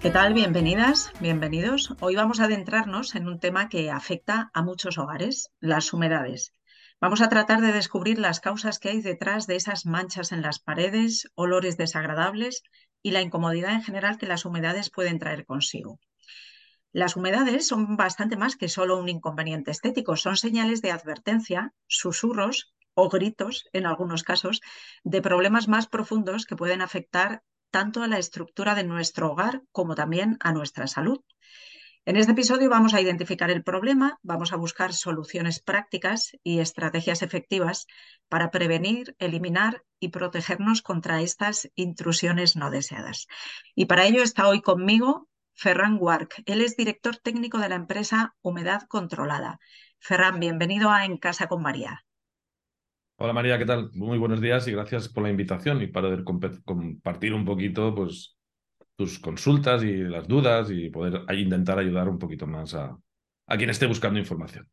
¿Qué tal? Bienvenidas, bienvenidos. Hoy vamos a adentrarnos en un tema que afecta a muchos hogares, las humedades. Vamos a tratar de descubrir las causas que hay detrás de esas manchas en las paredes, olores desagradables y la incomodidad en general que las humedades pueden traer consigo. Las humedades son bastante más que solo un inconveniente estético, son señales de advertencia, susurros o gritos, en algunos casos, de problemas más profundos que pueden afectar tanto a la estructura de nuestro hogar como también a nuestra salud. En este episodio vamos a identificar el problema, vamos a buscar soluciones prácticas y estrategias efectivas para prevenir, eliminar y protegernos contra estas intrusiones no deseadas. Y para ello está hoy conmigo Ferran Wark. Él es director técnico de la empresa Humedad Controlada. Ferran, bienvenido a En Casa con María. Hola María, ¿qué tal? Muy buenos días y gracias por la invitación y para compartir un poquito pues, tus consultas y las dudas y poder intentar ayudar un poquito más a, a quien esté buscando información.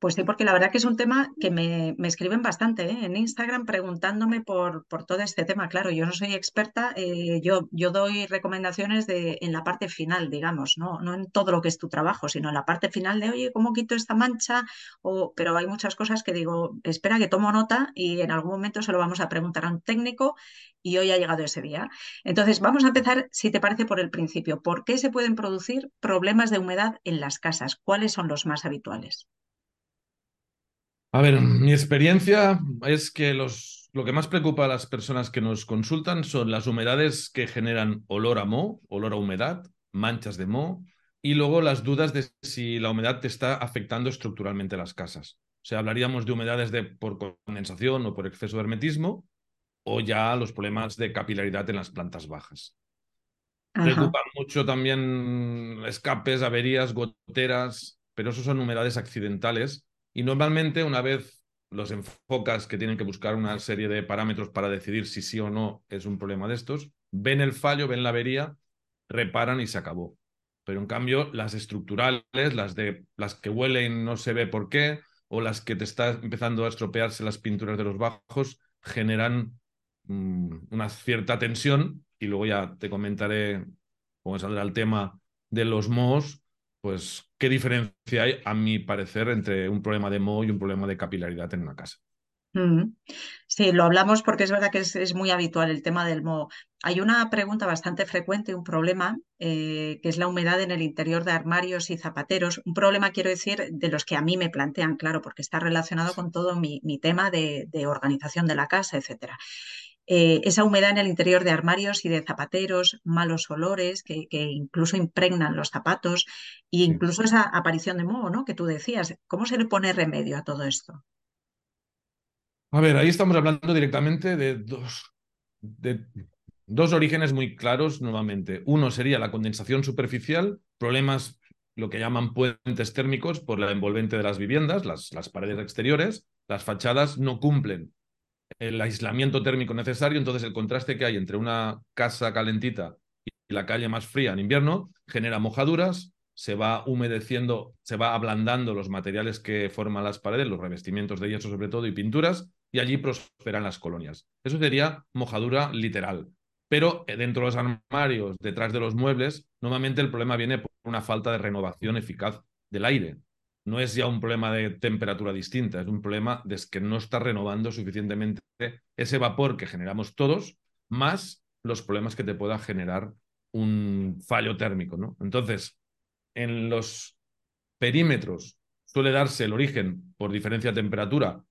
Pues sí, porque la verdad que es un tema que me, escriben bastante ¿eh? en Instagram preguntándome por, por, todo este tema. Claro, yo no soy experta, eh, yo, yo doy recomendaciones de, en la parte final, digamos, ¿no? no en todo lo que es tu trabajo, sino en la parte final de, oye, ¿cómo quito esta mancha? O, pero hay muchas cosas que digo, espera que tomo nota y en algún momento se lo vamos a preguntar a un técnico y hoy ha llegado ese día. Entonces, vamos a empezar, si te parece, por el principio. ¿Por qué se pueden producir problemas de humedad en las casas? ¿Cuáles son los más habituales? A ver, mi experiencia es que los, lo que más preocupa a las personas que nos consultan son las humedades que generan olor a moho, olor a humedad, manchas de moho, y luego las dudas de si la humedad te está afectando estructuralmente las casas. O sea, hablaríamos de humedades de, por condensación o por exceso de hermetismo, o ya los problemas de capilaridad en las plantas bajas. Preocupan mucho también escapes, averías, goteras, pero eso son humedades accidentales y normalmente una vez los enfocas que tienen que buscar una serie de parámetros para decidir si sí o no es un problema de estos, ven el fallo, ven la avería, reparan y se acabó. Pero en cambio, las estructurales, las de las que huelen no se ve por qué, o las que te está empezando a estropearse las pinturas de los bajos, generan mm, una cierta tensión. Y luego ya te comentaré, cómo saldrá el tema de los mohos, pues, ¿qué diferencia hay, a mi parecer, entre un problema de moho y un problema de capilaridad en una casa? Sí, lo hablamos porque es verdad que es, muy habitual el tema del moho. Hay una pregunta bastante frecuente, un problema, eh, que es la humedad en el interior de armarios y zapateros. Un problema, quiero decir, de los que a mí me plantean, claro, porque está relacionado con todo mi, tema de, de, organización de la casa, etcétera. Eh, esa humedad en el interior de armarios y de zapateros, malos olores que, incluso impregnan los zapatos e incluso esa aparición de moho, ¿no? Que tú decías. ¿Cómo se le pone remedio a todo esto? A ver, ahí estamos hablando directamente de dos, de dos orígenes muy claros nuevamente. Uno sería la condensación superficial, problemas, lo que llaman puentes térmicos por la envolvente de las viviendas, las, las paredes exteriores, las fachadas no cumplen el aislamiento térmico necesario, entonces el contraste que hay entre una casa calentita y la calle más fría en invierno genera mojaduras, se va humedeciendo, se va ablandando los materiales que forman las paredes, los revestimientos de yeso sobre todo y pinturas, y allí prosperan las colonias. Eso sería mojadura literal. Pero eh, dentro de los armarios, detrás de los muebles, normalmente el problema viene por una falta de renovación eficaz del aire no es ya un problema de temperatura distinta, es un problema de que no está renovando suficientemente ese vapor que generamos todos, más los problemas que te pueda generar un fallo térmico. ¿no? Entonces, en los perímetros suele darse el origen por diferencia de temperatura,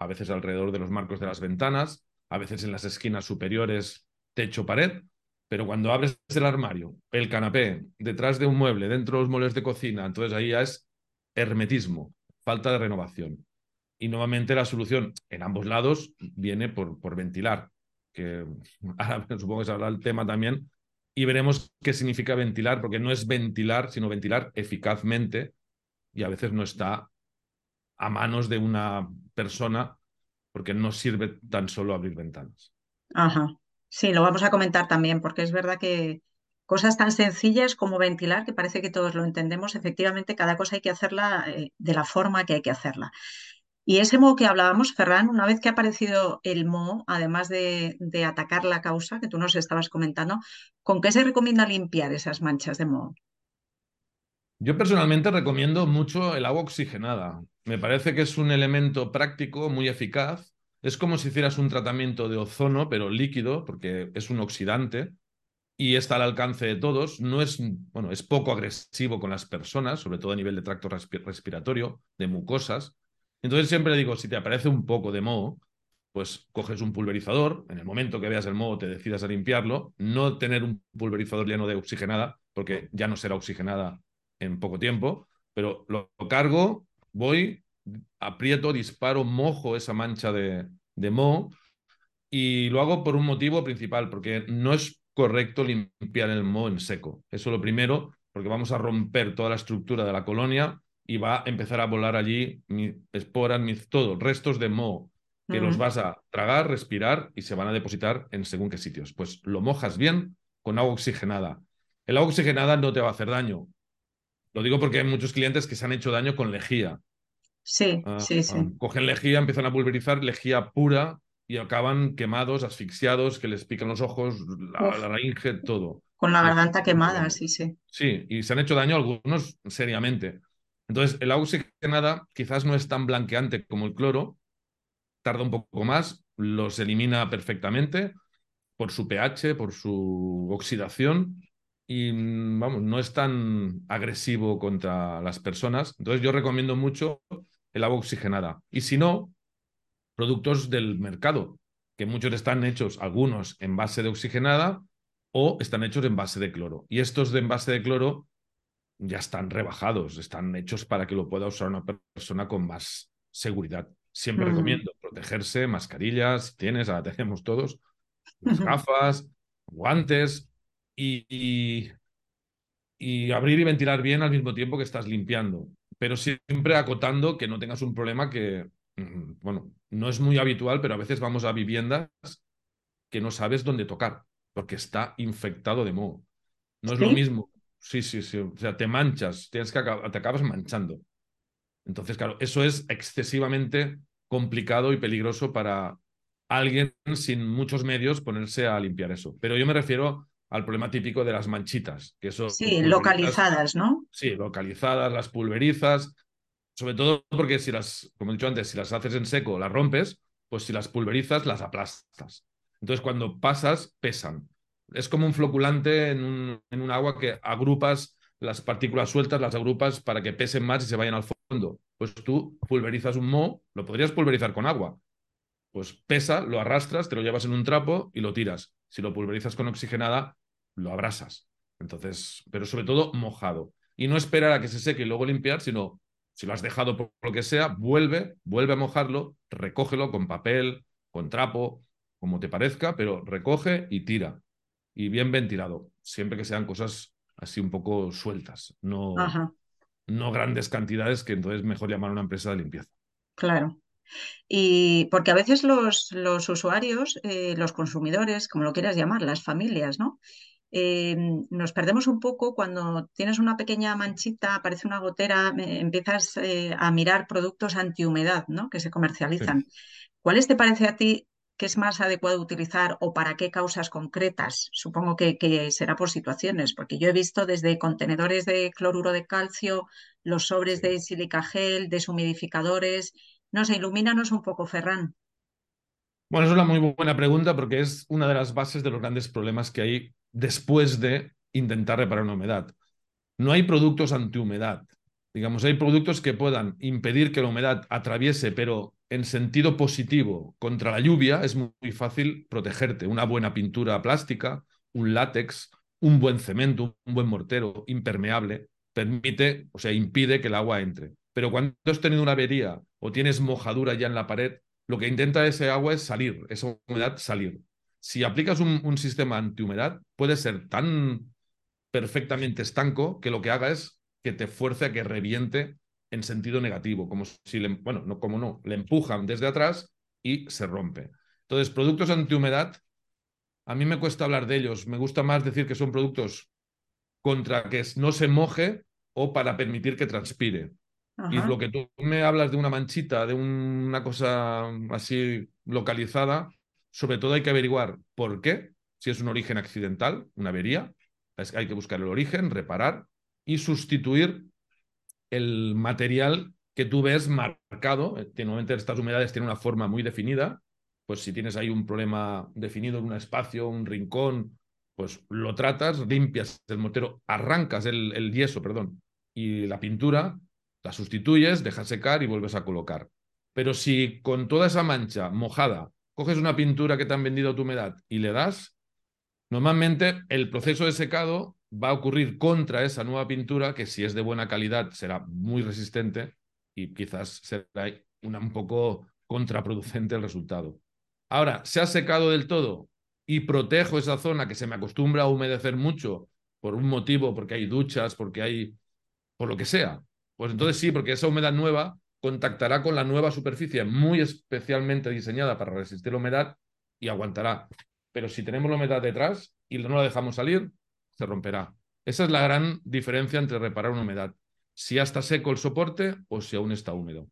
a veces alrededor de los marcos de las ventanas, a veces en las esquinas superiores, techo-pared, pero cuando abres el armario, el canapé, detrás de un mueble, dentro de los muebles de cocina, entonces ahí ya es hermetismo, falta de renovación. Y nuevamente la solución en ambos lados viene por, por ventilar, que ahora supongo que se habla el tema también, y veremos qué significa ventilar, porque no es ventilar, sino ventilar eficazmente y a veces no está a manos de una persona porque no sirve tan solo abrir ventanas. Ajá. Sí, lo vamos a comentar también, porque es verdad que cosas tan sencillas como ventilar, que parece que todos lo entendemos, efectivamente cada cosa hay que hacerla eh, de la forma que hay que hacerla. Y ese moho que hablábamos, Ferran, una vez que ha aparecido el moho, además de, de, atacar la causa que tú nos estabas comentando, ¿con qué se recomienda limpiar esas manchas de moho? Yo personalmente recomiendo mucho el agua oxigenada. Me parece que es un elemento práctico, muy eficaz. Es como si hicieras un tratamiento de ozono, pero líquido, porque es un oxidante y está al alcance de todos. No es, bueno, es poco agresivo con las personas, sobre todo a nivel de tracto respiratorio, de mucosas. Entonces siempre digo, si te aparece un poco de moho, pues coges un pulverizador, en el momento que veas el moho te decidas a limpiarlo, no tener un pulverizador lleno de oxigenada, porque ya no será oxigenada en poco tiempo, pero lo, cargo, voy, aprieto, disparo, mojo esa mancha de, de moho y lo hago por un motivo principal, porque no es correcto limpiar el moho en seco. Eso lo primero, porque vamos a romper toda la estructura de la colonia y va a empezar a volar allí esporas, mis, todo, restos de moho que los vas a tragar, respirar y se van a depositar en según qué sitios. Pues lo mojas bien con agua oxigenada. El agua oxigenada no te va a hacer daño. Lo digo porque hay muchos clientes que se han hecho daño con lejía. Sí, ah, sí, sí. Ah, cogen lejía, empiezan a pulverizar lejía pura y acaban quemados, asfixiados, que les pican los ojos, la, la laringe, todo. Con la garganta quemada, sí, sí. Sí, y se han hecho daño algunos seriamente. Entonces, el agua oxigenada quizás no es tan blanqueante como el cloro, tarda un poco más, los elimina perfectamente por su pH, por su oxidación y mm, vamos, no es tan agresivo contra las personas. Entonces yo recomiendo mucho el agua oxigenada. Y si no, productos del mercado, que muchos están hechos, algunos en base de oxigenada o están hechos en base de cloro. Y estos de en base de cloro ya están rebajados, están hechos para que lo pueda usar una persona con más seguridad. Siempre recomiendo protegerse, mascarillas, si tienes, ahora tenemos todos, gafas, guantes y, y, abrir y ventilar bien al mismo tiempo que estás limpiando, pero siempre acotando que no tengas un problema que, bueno, no es muy habitual, pero a veces vamos a viviendas que no sabes dónde tocar, porque está infectado de moho. No es lo mismo Sí, sí, sí. O sea, te manchas, tienes que te acabas manchando. Entonces, claro, eso es excesivamente complicado y peligroso para alguien sin muchos medios ponerse a limpiar eso. Pero yo me refiero al problema típico de las manchitas, que eso Sí, localizadas, ¿no? Sí, localizadas, las pulverizas, sobre todo porque si las, como he dicho antes, si las haces en seco, las rompes, pues si las pulverizas, las aplastas. Entonces, cuando pasas, pesan es como un floculante en un, agua que agrupas las partículas sueltas, las agrupas para que pesen más y se vayan al fondo. Pues tú pulverizas un moho, lo podrías pulverizar con agua. Pues pesa, lo arrastras, te lo llevas en un trapo y lo tiras. Si lo pulverizas con oxigenada, lo abrasas. Entonces, pero sobre todo mojado. Y no esperar a que se seque y luego limpiar, sino si lo has dejado por lo que sea, vuelve, vuelve a mojarlo, recógelo con papel, con trapo, como te parezca, pero recoge y tira y bien ventilado, siempre que sean cosas así un poco sueltas, no, no grandes cantidades que entonces mejor llamar a una empresa de limpieza. Claro. Y porque a veces los, los usuarios, eh, los consumidores, como lo quieras llamar, las familias, ¿no? Eh, nos perdemos un poco cuando tienes una pequeña manchita, aparece una gotera, eh, empiezas a mirar productos antihumedad, ¿no? Que se comercializan. ¿Cuáles te parece a ti qué es más adecuado utilizar o para qué causas concretas. Supongo que, será por situaciones, porque yo he visto desde contenedores de cloruro de calcio, los sobres de silica gel, deshumidificadores. No sé, ilumínanos un poco, Ferran. Bueno, es una muy buena pregunta porque es una de las bases de los grandes problemas que hay después de intentar reparar una humedad. No hay productos antihumedad. Digamos, hay productos que puedan impedir que la humedad atraviese, pero en sentido positivo contra la lluvia es muy, fácil protegerte. Una buena pintura plástica, un látex, un buen cemento, un buen mortero impermeable, permite, o sea, impide que el agua entre. Pero cuando has tenido una avería o tienes mojadura ya en la pared, lo que intenta ese agua es salir, esa humedad salir. Si aplicas un, un sistema antihumedad, puede ser tan perfectamente estanco que lo que haga es que te fuerce a que reviente en sentido negativo, como si le, bueno, no como no, le empujan desde atrás y se rompe. Entonces, productos antihumedad, a mí me cuesta hablar de ellos, me gusta más decir que son productos contra que no se moje o para permitir que transpire. Y lo que tú me hablas de una manchita, de una cosa así localizada, sobre todo hay que averiguar por qué, si es un origen accidental, una avería, hay que buscar el origen, reparar y sustituir el material que tú ves marcado. Eh, normalmente estas humedades tienen una forma muy definida. Pues si tienes ahí un problema definido en un espacio, un rincón, pues lo tratas, limpias el mortero, arrancas el, el yeso, perdón, y la pintura, la sustituyes, dejas secar y vuelves a colocar. Pero si con toda esa mancha mojada coges una pintura que te han vendido a tu humedad y le das, normalmente el proceso de secado va a ocurrir contra esa nueva pintura que si es de buena calidad será muy resistente y quizás será una, un poco contraproducente el resultado. Ahora, ¿se ha secado del todo y protejo esa zona que se me acostumbra a humedecer mucho por un motivo, porque hay duchas, porque hay, por lo que sea? Pues entonces sí, porque esa humedad nueva contactará con la nueva superficie muy especialmente diseñada para resistir la humedad y aguantará. Pero si tenemos la humedad detrás y no la dejamos salir, se romperá. Esa es la gran diferencia entre reparar una humedad. Si ya está seco el soporte o si aún está húmedo.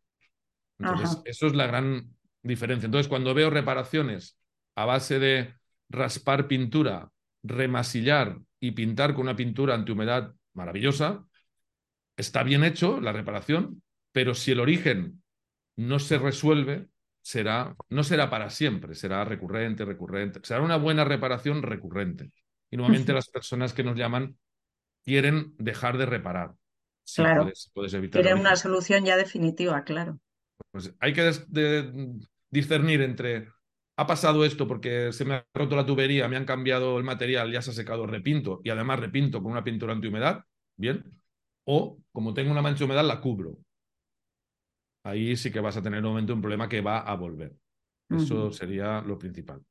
Entonces, eso es la gran diferencia. Entonces, cuando veo reparaciones a base de raspar pintura, remasillar y pintar con una pintura antihumedad maravillosa, está bien hecho la reparación, pero si el origen no se resuelve, será, no será para siempre, será recurrente, recurrente. Será una buena reparación recurrente. Y nuevamente las personas que nos llaman quieren dejar de reparar. claro. Quieren una solución ya definitiva, claro. Pues hay que discernir entre ha pasado esto porque se me ha roto la tubería, me han cambiado el material, ya se ha secado, repinto y además repinto con una pintura antihumedad, bien. O como tengo una mancha de humedad, la cubro. Ahí sí que vas a tener nuevamente un problema que va a volver. Eso sería lo principal.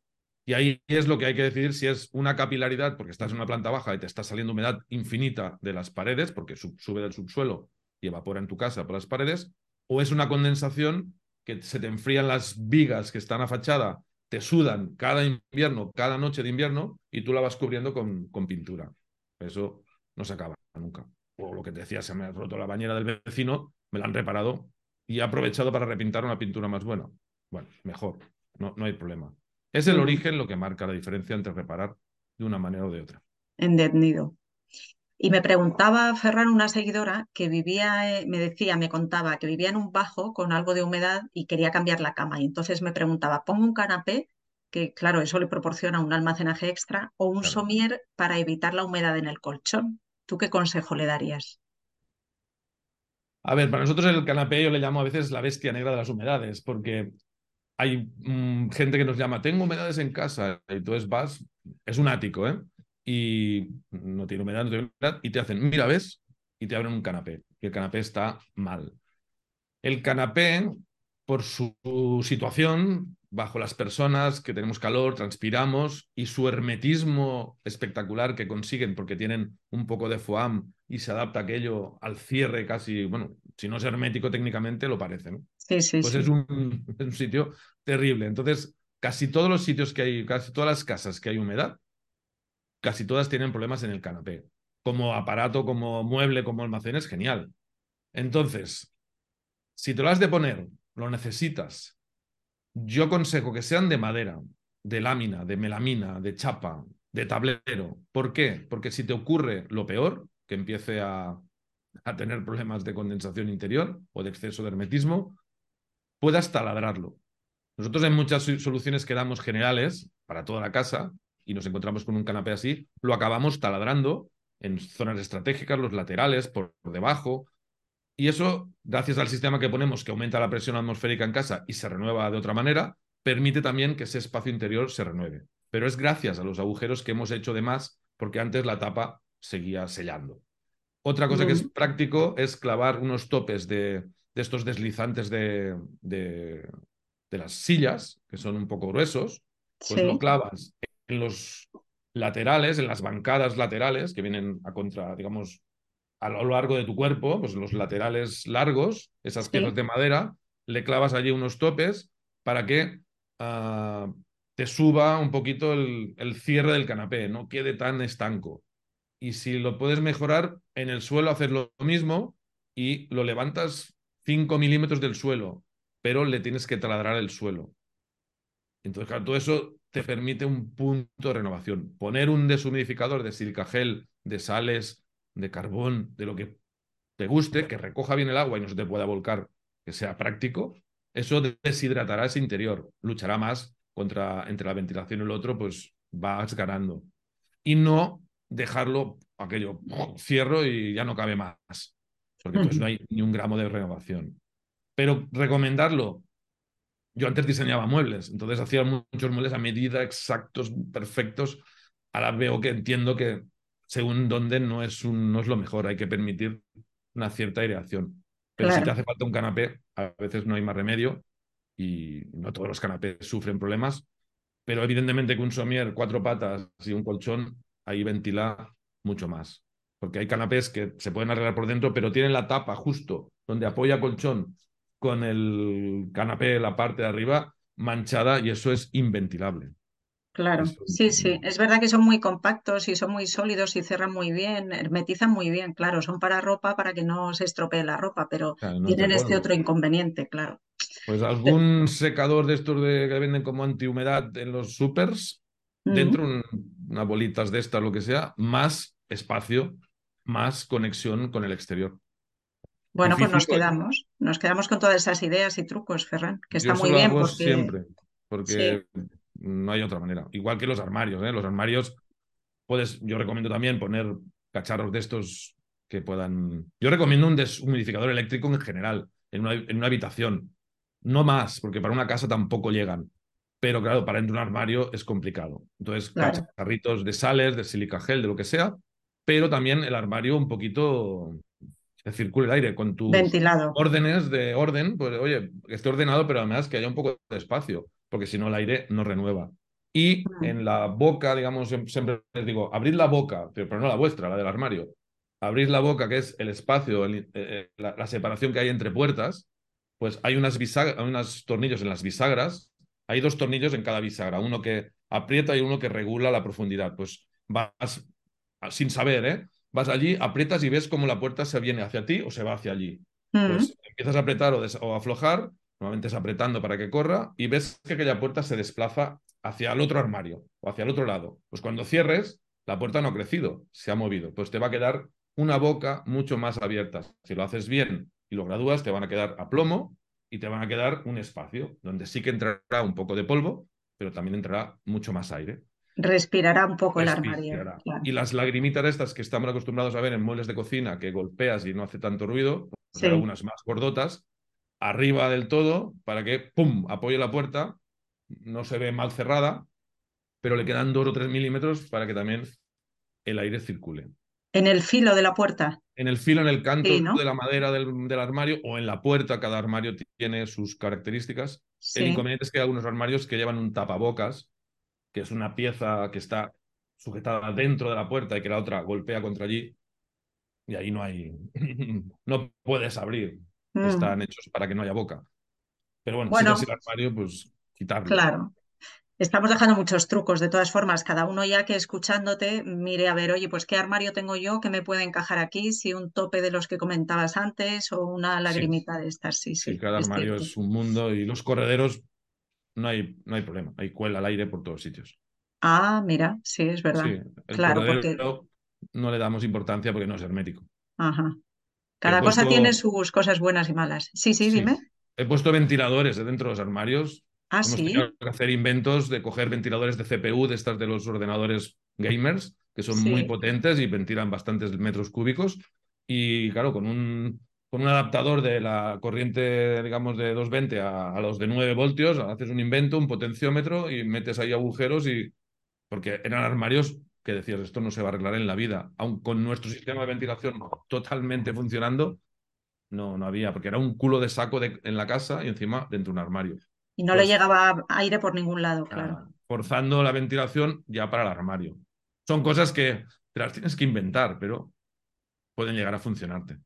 Y ahí es lo que hay que decidir si es una capilaridad, porque estás en una planta baja y te está saliendo humedad infinita de las paredes, porque sube del subsuelo y evapora en tu casa por las paredes, o es una condensación que se te enfrían las vigas que están a fachada, te sudan cada invierno, cada noche de invierno, y tú la vas cubriendo con, con pintura. Eso no se acaba nunca. O lo que te decía, se me ha roto la bañera del vecino, me la han reparado y he aprovechado para repintar una pintura más buena. Bueno, mejor, no, no hay problema. Es el origen lo que marca la diferencia entre reparar de una manera o de otra. Entendido. Y me preguntaba Ferran, una seguidora, que vivía, eh, me decía, me contaba que vivía en un bajo con algo de humedad y quería cambiar la cama. Y entonces me preguntaba, ¿pongo un canapé? Que claro, eso le proporciona un almacenaje extra, o un somier para evitar la humedad en el colchón. ¿Tú qué consejo le darías? A ver, para nosotros el canapé yo le llamo a veces la bestia negra de las humedades, porque hay mm, gente que nos llama, tengo humedades en casa, y entonces vas, es un ático, ¿eh? Y no tiene humedad, no tiene humedad, y te hacen, mira, ¿ves? Y te abren un canapé, y el canapé está mal. El canapé, por su situación, bajo las personas que tenemos calor, transpiramos, y su hermetismo espectacular que consiguen porque tienen un poco de foam y se adapta aquello al cierre casi, bueno, si no es hermético técnicamente, lo parece, ¿no? Sí, sí, pues Es, un, es un sitio terrible. Entonces, casi todos los sitios que hay, casi todas las casas que hay humedad, casi todas tienen problemas en el canapé. Como aparato, como mueble, como almacén, es genial. Entonces, si te lo has de poner, lo necesitas, yo aconsejo que sean de madera, de lámina, de melamina, de chapa, de tablero. ¿Por qué? Porque si te ocurre lo peor, que empiece a, a tener problemas de condensación interior o de exceso de hermetismo, puedas taladrarlo. Nosotros en muchas soluciones que damos generales para toda la casa y nos encontramos con un canapé así, lo acabamos taladrando en zonas estratégicas, los laterales, por, debajo. Y eso, gracias al sistema que ponemos que aumenta la presión atmosférica en casa y se renueva de otra manera, permite también que ese espacio interior se renueve. Pero es gracias a los agujeros que hemos hecho de más, porque antes la tapa seguía sellando. Otra cosa que es práctico es clavar unos topes de, estos deslizantes de, de, las sillas, que son un poco gruesos, pues lo clavas en los laterales, en las bancadas laterales que vienen a contra, digamos, a lo largo de tu cuerpo, pues los laterales largos, esas piezas de madera, le clavas allí unos topes para que uh, te suba un poquito el, el, cierre del canapé, no quede tan estanco. Y si lo puedes mejorar, en el suelo hacer lo mismo y lo levantas 5 milímetros del suelo, pero le tienes que taladrar el suelo. Entonces, claro, todo eso te permite un punto de renovación. Poner un deshumidificador de silica gel, de sales, de carbón, de lo que te guste, que recoja bien el agua y no se te pueda volcar, que sea práctico, eso deshidratará ese interior, luchará más contra entre la ventilación y el otro, pues vas ganando. Y no dejarlo aquello, cierro y ya no cabe más, porque entonces no hay ni un gramo de renovación. Pero recomendarlo yo antes diseñaba muebles, entonces hacía muchos muebles a medida, exactos, perfectos. Ahora veo que entiendo que según dónde no es, un, no es lo mejor, hay que permitir una cierta aireación. Pero si te hace falta un canapé, a veces no hay más remedio y no todos los canapés sufren problemas, pero evidentemente que un somier, cuatro patas y un colchón, ahí ventila mucho más. Porque hay canapés que se pueden arreglar por dentro, pero tienen la tapa justo donde apoya colchón con el canapé, la parte de arriba, manchada y eso es inventilable. Claro, sí, sí. Es verdad que son muy compactos y son muy sólidos y cierran muy bien, hermetizan muy bien, claro. Son para ropa, para que no se estropee la ropa, pero tienen este otro inconveniente, claro. Pues algún secador de estos de, que venden como antihumedad en los supers, dentro unas bolitas de estas, lo que sea, más espacio, más conexión con el exterior. Bueno, pues nos quedamos, nos quedamos con todas esas ideas y trucos, Ferran, que está muy bien. Porque... Siempre, porque no hay otra manera. Igual que los armarios, ¿eh? Los armarios, puedes, yo recomiendo también poner cacharros de estos que puedan. Yo recomiendo un deshumidificador eléctrico en general, en una, en una habitación. No más, porque para una casa tampoco llegan. Pero claro, para dentro de un armario es complicado. Entonces, cacharritos de sales, de silica gel, de lo que sea, pero también el armario un poquito que circule el aire con tus órdenes de orden, pues oye, que esté ordenado, pero además que haya un poco de espacio, porque si no el aire no renueva. Y en la boca, digamos, siempre les digo, abrid la boca, pero, no la vuestra, la del armario. Abrid la boca, que es el espacio, eh, eh, la, separación que hay entre puertas, pues hay unas hay unos tornillos en las bisagras, hay dos tornillos en cada bisagra, uno que aprieta y uno que regula la profundidad. Pues vas sin saber, ¿eh? vas allí, aprietas y ves cómo la puerta se viene hacia ti o se va hacia allí. Pues empiezas a apretar o, aflojar, normalmente es apretando para que corra, y ves que aquella puerta se desplaza hacia el otro armario o hacia el otro lado. Pues cuando cierres, la puerta no ha crecido, se ha movido. Pues te va a quedar una boca mucho más abierta. Si lo haces bien y lo gradúas, te van a quedar a plomo y te van a quedar un espacio donde sí que entrará un poco de polvo, pero también entrará mucho más aire. Respirará un poco el armario. Y las lagrimitas estas que estamos acostumbrados a ver en muebles de cocina, que golpeas y no hace tanto ruido, pues algunas más gordotas, arriba del todo, para que, ¡pum!, apoye la puerta, no se ve mal cerrada, pero le quedan dos o tres milímetros para que también el aire circule. En el filo de la puerta. En el filo, en el canto de la madera del, del, armario o en la puerta, cada armario tiene sus características. El inconveniente es que hay algunos armarios que llevan un tapabocas que es una pieza que está sujetada dentro de la puerta y que la otra golpea contra allí, y ahí no hay, no puedes abrir. Mm. Están hechos para que no haya boca. Pero bueno, si es el armario, pues quitarlo. Claro. Estamos dejando muchos trucos, de todas formas, cada uno ya que escuchándote mire a ver, oye, pues qué armario tengo yo que me puede encajar aquí, si un tope de los que comentabas antes o una lagrimita de estas, sí, sí. Sí, cada armario es un mundo y los correderos no hay, no hay problema. Hay cuela al aire por todos sitios. Ah, mira, sí, es verdad. claro, porque no le damos importancia porque no es hermético. Ajá. Cada cosa tiene sus cosas buenas y malas. Sí, sí, dime. He puesto ventiladores dentro de los armarios. Ah, Hemos sí. tenido que hacer inventos de coger ventiladores de CPU, de estas de los ordenadores gamers, que son muy potentes y ventilan bastantes metros cúbicos. Y claro, con un con un adaptador de la corriente, digamos, de 220 a, los de 9 voltios, haces un invento, un potenciómetro y metes ahí agujeros y... Porque eran armarios que decías, esto no se va a arreglar en la vida. Aun con nuestro sistema de ventilación totalmente funcionando, no, no había, porque era un culo de saco en la casa y encima dentro de un armario. Y no le pues llegaba aire por ningún lado, claro. forzando la ventilación ya para el armario. Son cosas que te las tienes que inventar, pero pueden llegar a funcionarte.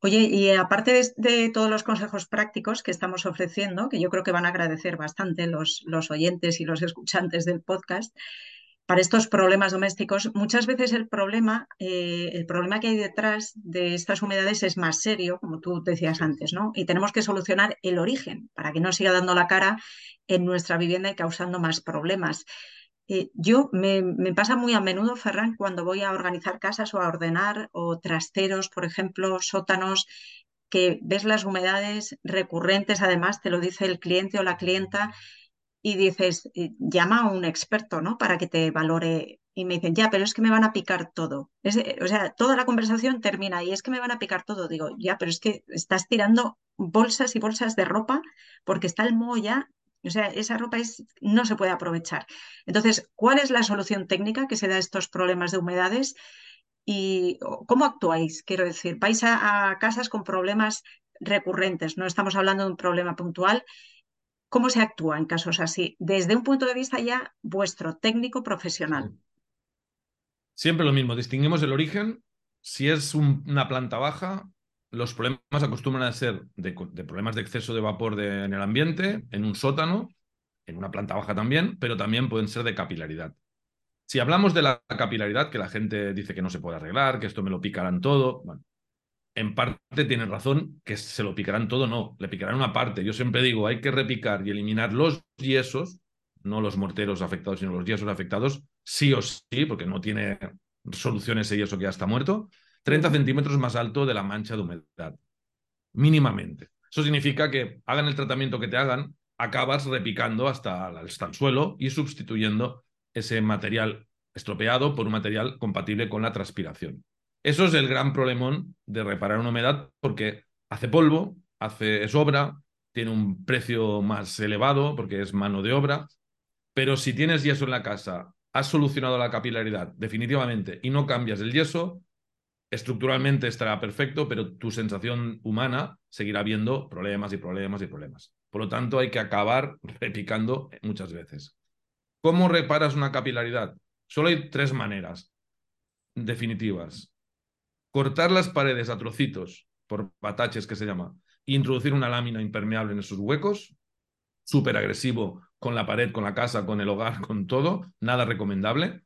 Oye, y aparte de, todos los consejos prácticos que estamos ofreciendo, que yo creo que van a agradecer bastante los, los oyentes y los escuchantes del podcast, para estos problemas domésticos, muchas veces el problema, eh, el problema que hay detrás de estas humedades es más serio, como tú decías antes, ¿no? Y tenemos que solucionar el origen para que no siga dando la cara en nuestra vivienda y causando más problemas. Eh, yo me, pasa muy a menudo, Ferran, cuando voy a organizar casas o a ordenar o trasteros, por ejemplo, sótanos, que ves las humedades recurrentes, además te lo dice el cliente o la clienta, y dices, eh, llama a un experto, ¿no? Para que te valore. Y me dicen, ya, pero es que me van a picar todo. Eh, o sea, toda la conversación termina y es que me van a picar todo. Digo, ya, pero es que estás tirando bolsas y bolsas de ropa porque está el moho ya. O sea, esa ropa es, no se puede aprovechar. Entonces, ¿cuál es la solución técnica que se da a estos problemas de humedades? ¿Y cómo actuáis? Quiero decir, vais a casas con problemas recurrentes, no estamos hablando de un problema puntual ¿Cómo se actúa en casos así? Desde un punto de vista ya vuestro, técnico profesional. Siempre lo mismo, distinguimos el origen. Si es una planta baja, los problemas acostumbran a ser de, problemas de exceso de vapor en el ambiente, en un sótano, en una planta baja también, pero también pueden ser de capilaridad. Si hablamos de la capilaridad, que la gente dice que no se puede arreglar, que esto me lo picarán todo, bueno, en parte tienen razón que se lo picarán todo, no, le picarán una parte. Yo siempre digo, hay que repicar y eliminar los yesos, no los morteros afectados, sino los yesos afectados, sí o sí, porque no tiene solución ese yeso que ya está muerto, 30 centímetros más alto de la mancha de humedad, mínimamente. Eso significa que hagan el tratamiento que te hagan, acabas repicando hasta, hasta el suelo y sustituyendo ese material estropeado por un material compatible con la transpiración. Eso es el gran problemón de reparar una humedad porque hace polvo, hace sobra, tiene un precio más elevado porque es mano de obra, pero si tienes yeso en la casa, has solucionado la capilaridad definitivamente y no cambias el yeso, estructuralmente estará perfecto, pero tu sensación humana seguirá viendo problemas y problemas y problemas. Por lo tanto, hay que acabar repicando muchas veces. ¿Cómo reparas una capilaridad? Solo hay tres maneras definitivas cortar las paredes a trocitos, por bataches que se llama, e introducir una lámina impermeable en esos huecos, súper agresivo con la pared, con la casa, con el hogar, con todo, nada recomendable.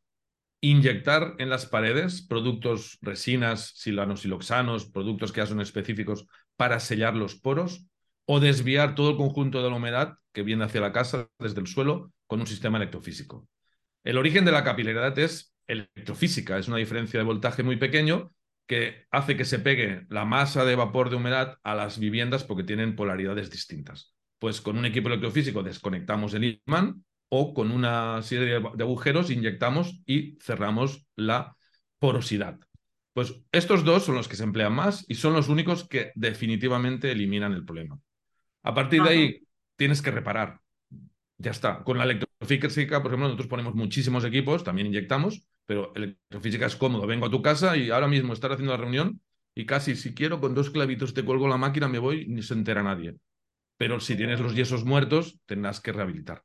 Inyectar en las paredes productos, resinas, siloxanos, productos que ya son específicos para sellar los poros, o desviar todo el conjunto de la humedad que viene hacia la casa desde el suelo con un sistema electrofísico. El origen de la capilaridad es electrofísica, es una diferencia de voltaje muy pequeño que hace que se pegue la masa de vapor de humedad a las viviendas porque tienen polaridades distintas. Pues con un equipo electrofísico desconectamos el imán o con una serie de agujeros inyectamos y cerramos la porosidad. Pues estos dos son los que se emplean más y son los únicos que definitivamente eliminan el problema. A partir de ahí tienes que reparar. Ya está. Con la electrofísica, por ejemplo, nosotros ponemos muchísimos equipos, también inyectamos, pero electrofísica es cómodo. Vengo a tu casa y ahora mismo estar haciendo la reunión y casi si quiero con dos clavitos te cuelgo la máquina, me voy, ni se entera nadie. Pero si tienes los yesos muertos, tendrás que rehabilitar.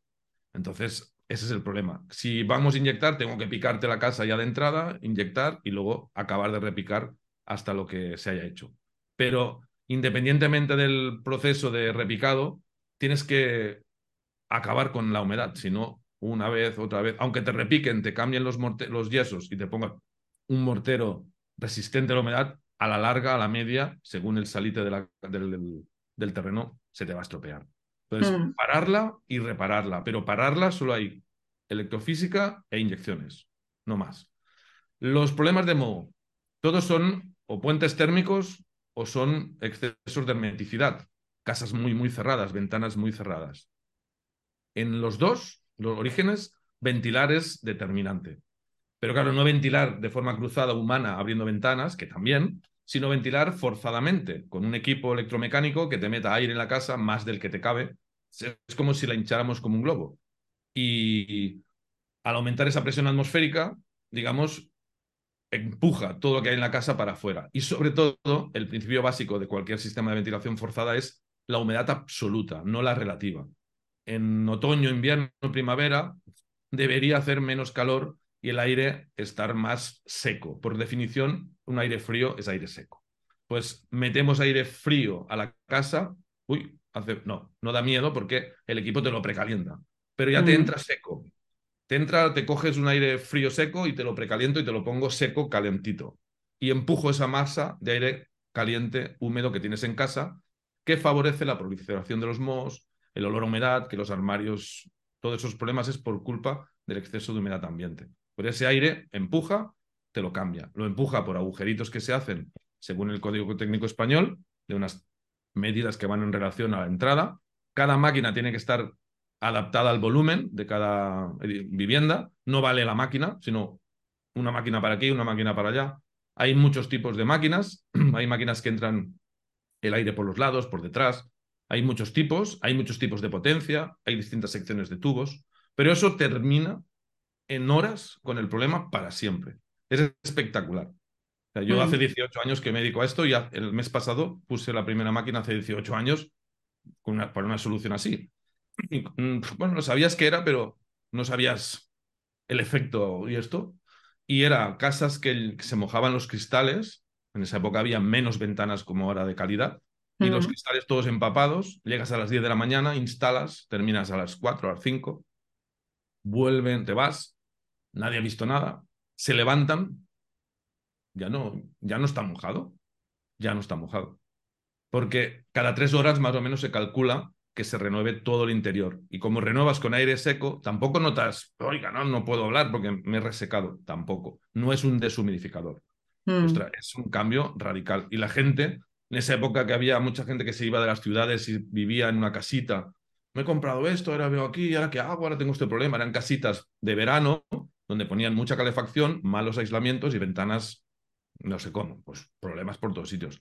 Entonces, ese es el problema. Si vamos a inyectar, tengo que picarte la casa ya de entrada, inyectar y luego acabar de repicar hasta lo que se haya hecho. Pero independientemente del proceso de repicado, tienes que acabar con la humedad, si no, una vez, otra vez, aunque te repiquen, te cambien los, los yesos y te pongan un mortero resistente a la humedad, a la larga, a la media, según el salite del, del, terreno, se te va a estropear. Entonces, mm. pararla y repararla, pero pararla solo hay electrofísica e inyecciones, no más. Los problemas de moho, todos son o puentes térmicos o son excesos de hermeticidad, casas muy, muy cerradas, ventanas muy cerradas. En los dos los orígenes, ventilar es determinante. Pero claro, no ventilar de forma cruzada humana abriendo ventanas, que también, sino ventilar forzadamente, con un equipo electromecánico que te meta aire en la casa más del que te cabe. Es como si la hincháramos como un globo. Y al aumentar esa presión atmosférica, digamos, empuja todo lo que hay en la casa para afuera. Y sobre todo, el principio básico de cualquier sistema de ventilación forzada es la humedad absoluta, no la relativa. En otoño, invierno, primavera, debería hacer menos calor y el aire estar más seco. Por definición, un aire frío es aire seco. Pues metemos aire frío a la casa, uy, hace, no, no da miedo porque el equipo te lo precalienta, pero ya te entra seco. Te entra, te coges un aire frío seco y te lo precaliento y te lo pongo seco, calentito. Y empujo esa masa de aire caliente, húmedo que tienes en casa, que favorece la proliferación de los mohos, el olor a humedad, que los armarios, todos esos problemas es por culpa del exceso de humedad ambiente. Por ese aire empuja, te lo cambia. Lo empuja por agujeritos que se hacen, según el Código Técnico Español, de unas medidas que van en relación a la entrada. Cada máquina tiene que estar adaptada al volumen de cada vivienda. No vale la máquina, sino una máquina para aquí, una máquina para allá. Hay muchos tipos de máquinas. Hay máquinas que entran el aire por los lados, por detrás. Hay muchos tipos, hay muchos tipos de potencia, hay distintas secciones de tubos, pero eso termina en horas con el problema para siempre. Es espectacular. yo hace 18 años que me dedico a esto y el mes pasado puse la primera máquina hace 18 años con una, para una solución así. Mm, bueno, sabías que era, pero no sabías el efecto y esto. Y era casas que se mojaban los cristales. En esa época había menos ventanas como ahora de calidad y los cristales todos empapados, llegas a las 10 de la mañana, instalas, terminas a las 4, a las 5, vuelven, te vas, nadie ha visto nada, se levantan, ya no, ya no está mojado, ya no está mojado. Porque cada tres horas más o menos se calcula que se renueve todo el interior. Y como renuevas con aire seco, tampoco notas, oiga, no, no puedo hablar porque me he resecado. Tampoco. No es un deshumidificador. Mm. es un cambio radical. Y la gente en esa época que había mucha gente que se iba de las ciudades y vivía en una casita. Me he comprado esto, ahora veo aquí, ahora qué hago, ahora tengo este problema. Eran casitas de verano donde ponían mucha calefacción, malos aislamientos y ventanas, no sé cómo, pues problemas por todos sitios.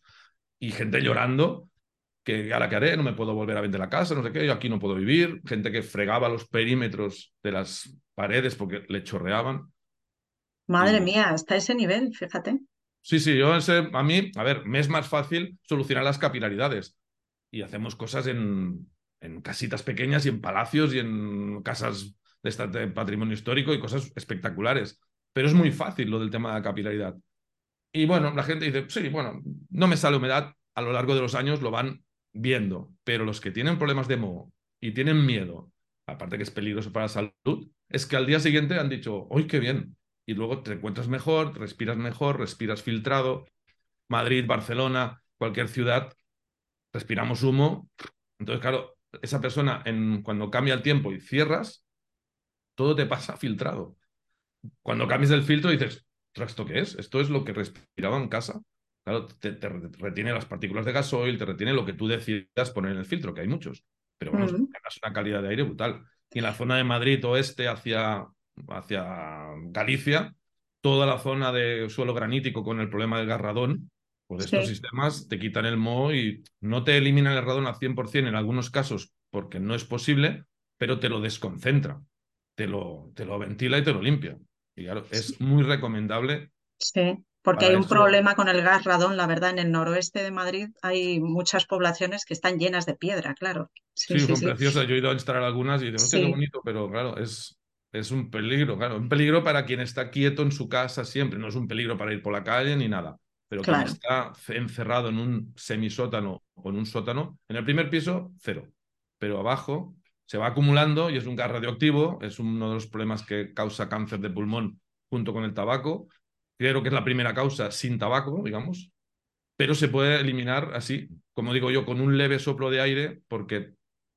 Y gente llorando que a la que haré, no me puedo volver a vender la casa, no sé qué, yo aquí no puedo vivir. Gente que fregaba los perímetros de las paredes porque le chorreaban. Madre mía, hasta ese nivel, fíjate. Sí, sí, yo ese, a mí, a ver, me es más fácil solucionar las capilaridades. Y hacemos cosas en, casitas pequeñas y en palacios y en casas de, de patrimonio histórico y cosas espectaculares. Pero es muy fácil lo del tema de la capilaridad. Y bueno, la gente dice, sí, bueno, no me sale humedad, a lo largo de los años lo van viendo, pero los que tienen problemas de moho y tienen miedo, aparte que es peligroso para la salud, es que al día siguiente han dicho, ¡ay, qué bien! Y luego te encuentras mejor, respiras mejor, respiras filtrado. Madrid, Barcelona, cualquier ciudad, respiramos humo. Entonces, claro, esa persona, en, cuando cambia el tiempo y cierras, todo te pasa filtrado. Cuando cambias el filtro dices, ¿esto qué es? Esto es lo que respiraba en casa. Claro, te, retiene las partículas de gasoil, te retiene lo que tú decidas poner en el filtro, que hay muchos. Pero bueno, es una calidad de aire brutal. Y en la zona de Madrid oeste hacia hacia Galicia, toda la zona de suelo granítico con el problema del garradón, pues estos sistemas te quitan el moho y no te eliminan el radón al 100% en algunos casos porque no es posible, pero te lo desconcentra, te lo, te lo ventila y te lo limpia. Y claro, es muy recomendable. Sí, porque hay un problema con el gas radón, la verdad, en el noroeste de Madrid hay muchas poblaciones que están llenas de piedra, claro. Sí, son preciosas. Yo he ido a instalar algunas y digo, qué bonito, pero claro, es, es un peligro, claro, un peligro para quien está quieto en su casa siempre, no es un peligro para ir por la calle ni nada, pero quien está encerrado en un semisótano o en un sótano, en el primer piso, cero, pero abajo se va acumulando y es un gas radioactivo, es uno de los problemas que causa cáncer de pulmón junto con el tabaco, creo que es la primera causa sin tabaco, digamos, pero se puede eliminar así, como digo yo, con un leve soplo de aire porque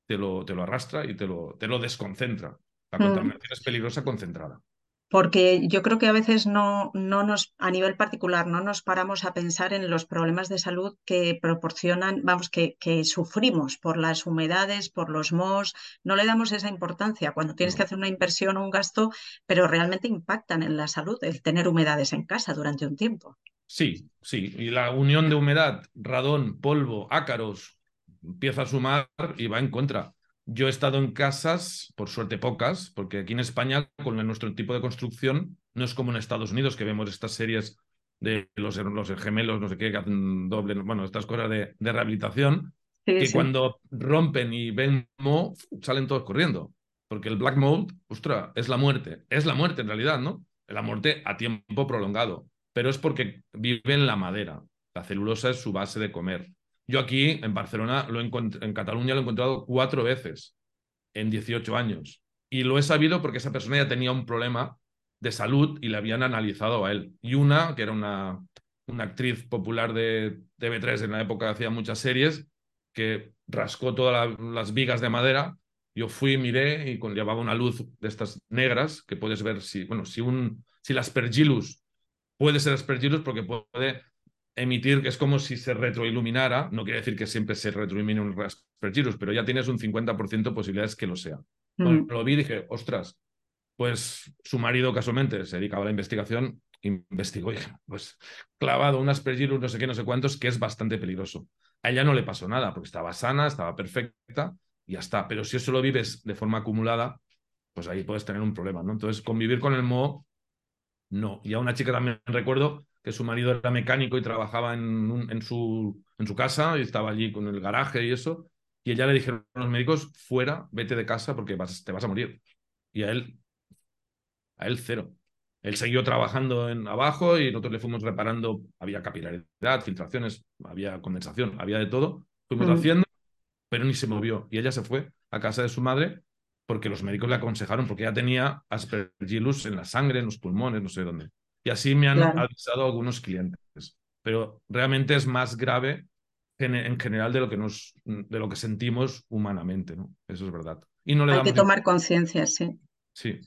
te lo, te lo arrastra y te lo, te lo desconcentra. La mm. contaminación es peligrosa concentrada. Porque yo creo que a veces no, no nos, a nivel particular, no nos paramos a pensar en los problemas de salud que proporcionan, vamos, que, que sufrimos por las humedades, por los mohos. No le damos esa importancia cuando tienes que hacer una inversión o un gasto, pero realmente impactan en la salud el tener humedades en casa durante un tiempo. Sí, sí. Y la unión de humedad, radón, polvo, ácaros, empieza a sumar y va en contra. Yo he estado en casas, por suerte pocas, porque aquí en España, con nuestro tipo de construcción, no es como en Estados Unidos, que vemos estas series de los, los gemelos, no sé qué, que hacen doble, bueno, estas cosas de, rehabilitación. que cuando rompen y ven Mo, salen todos corriendo. Porque el black mold, ostras, es la muerte. Es la muerte en realidad, ¿no? La muerte a tiempo prolongado. Pero es porque vive en la madera. La celulosa es su base de comer. Yo aquí, en Barcelona, lo en Cataluña, lo he encontrado cuatro veces en 18 años. Y lo he sabido porque esa persona ya tenía un problema de salud y le habían analizado a él. Y una, que era una, una actriz popular de TV3 en la época hacía muchas series, que rascó todas las vigas de madera. Yo fui, miré y con, llevaba una luz de estas negras que puedes ver si, bueno, si, un, si el aspergillus puede ser aspergillus porque puede emitir, que es como si se retroiluminara, no quiere decir que siempre se retroilumine un aspergillus, pero ya tienes un 50% de posibilidades que lo sea. Cuando lo vi y dije, ostras, pues su marido casualmente se dedicaba a la investigación, investigó y dije, pues clavado un aspergillus, no sé qué, no sé cuántos, que es bastante peligroso. A ella no le pasó nada porque estaba sana, estaba perfecta y ya está. Pero si eso lo vives de forma acumulada, pues ahí puedes tener un problema, ¿no? Entonces, convivir con el moho, no. Y a una chica también recuerdo que su marido era mecánico y trabajaba en, en, su, en su casa y estaba allí con el garaje y eso. Y ella le dijeron a los médicos, fuera, vete de casa porque te vas a morir. Y a él, a él cero. Él siguió trabajando en abajo y nosotros le fuimos reparando, había capilaridad, filtraciones, había condensación, había de todo. Fuimos haciendo, pero ni se movió. Y ella se fue a casa de su madre porque los médicos le aconsejaron, porque ya tenía aspergillus en la sangre, en los pulmones, no sé dónde. Y así me han avisado algunos clientes. Pero realmente es más grave en, general de lo que nos, de lo que sentimos humanamente, ¿no? Eso es verdad. Y no le Hay que tomar conciencia, sí. Sí.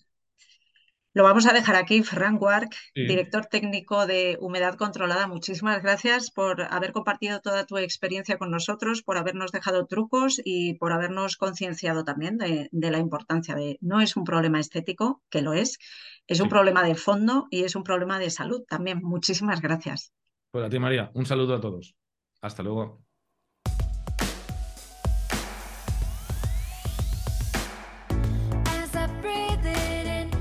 Lo vamos a dejar aquí, Frank Wark, director técnico de Humedad Controlada. Muchísimas gracias por haber compartido toda tu experiencia con nosotros, por habernos dejado trucos y por habernos concienciado también de, la importancia de no es un problema estético, que lo es, es un problema de fondo y es un problema de salud también. Muchísimas gracias. Pues a ti, María, un saludo a todos. Hasta luego.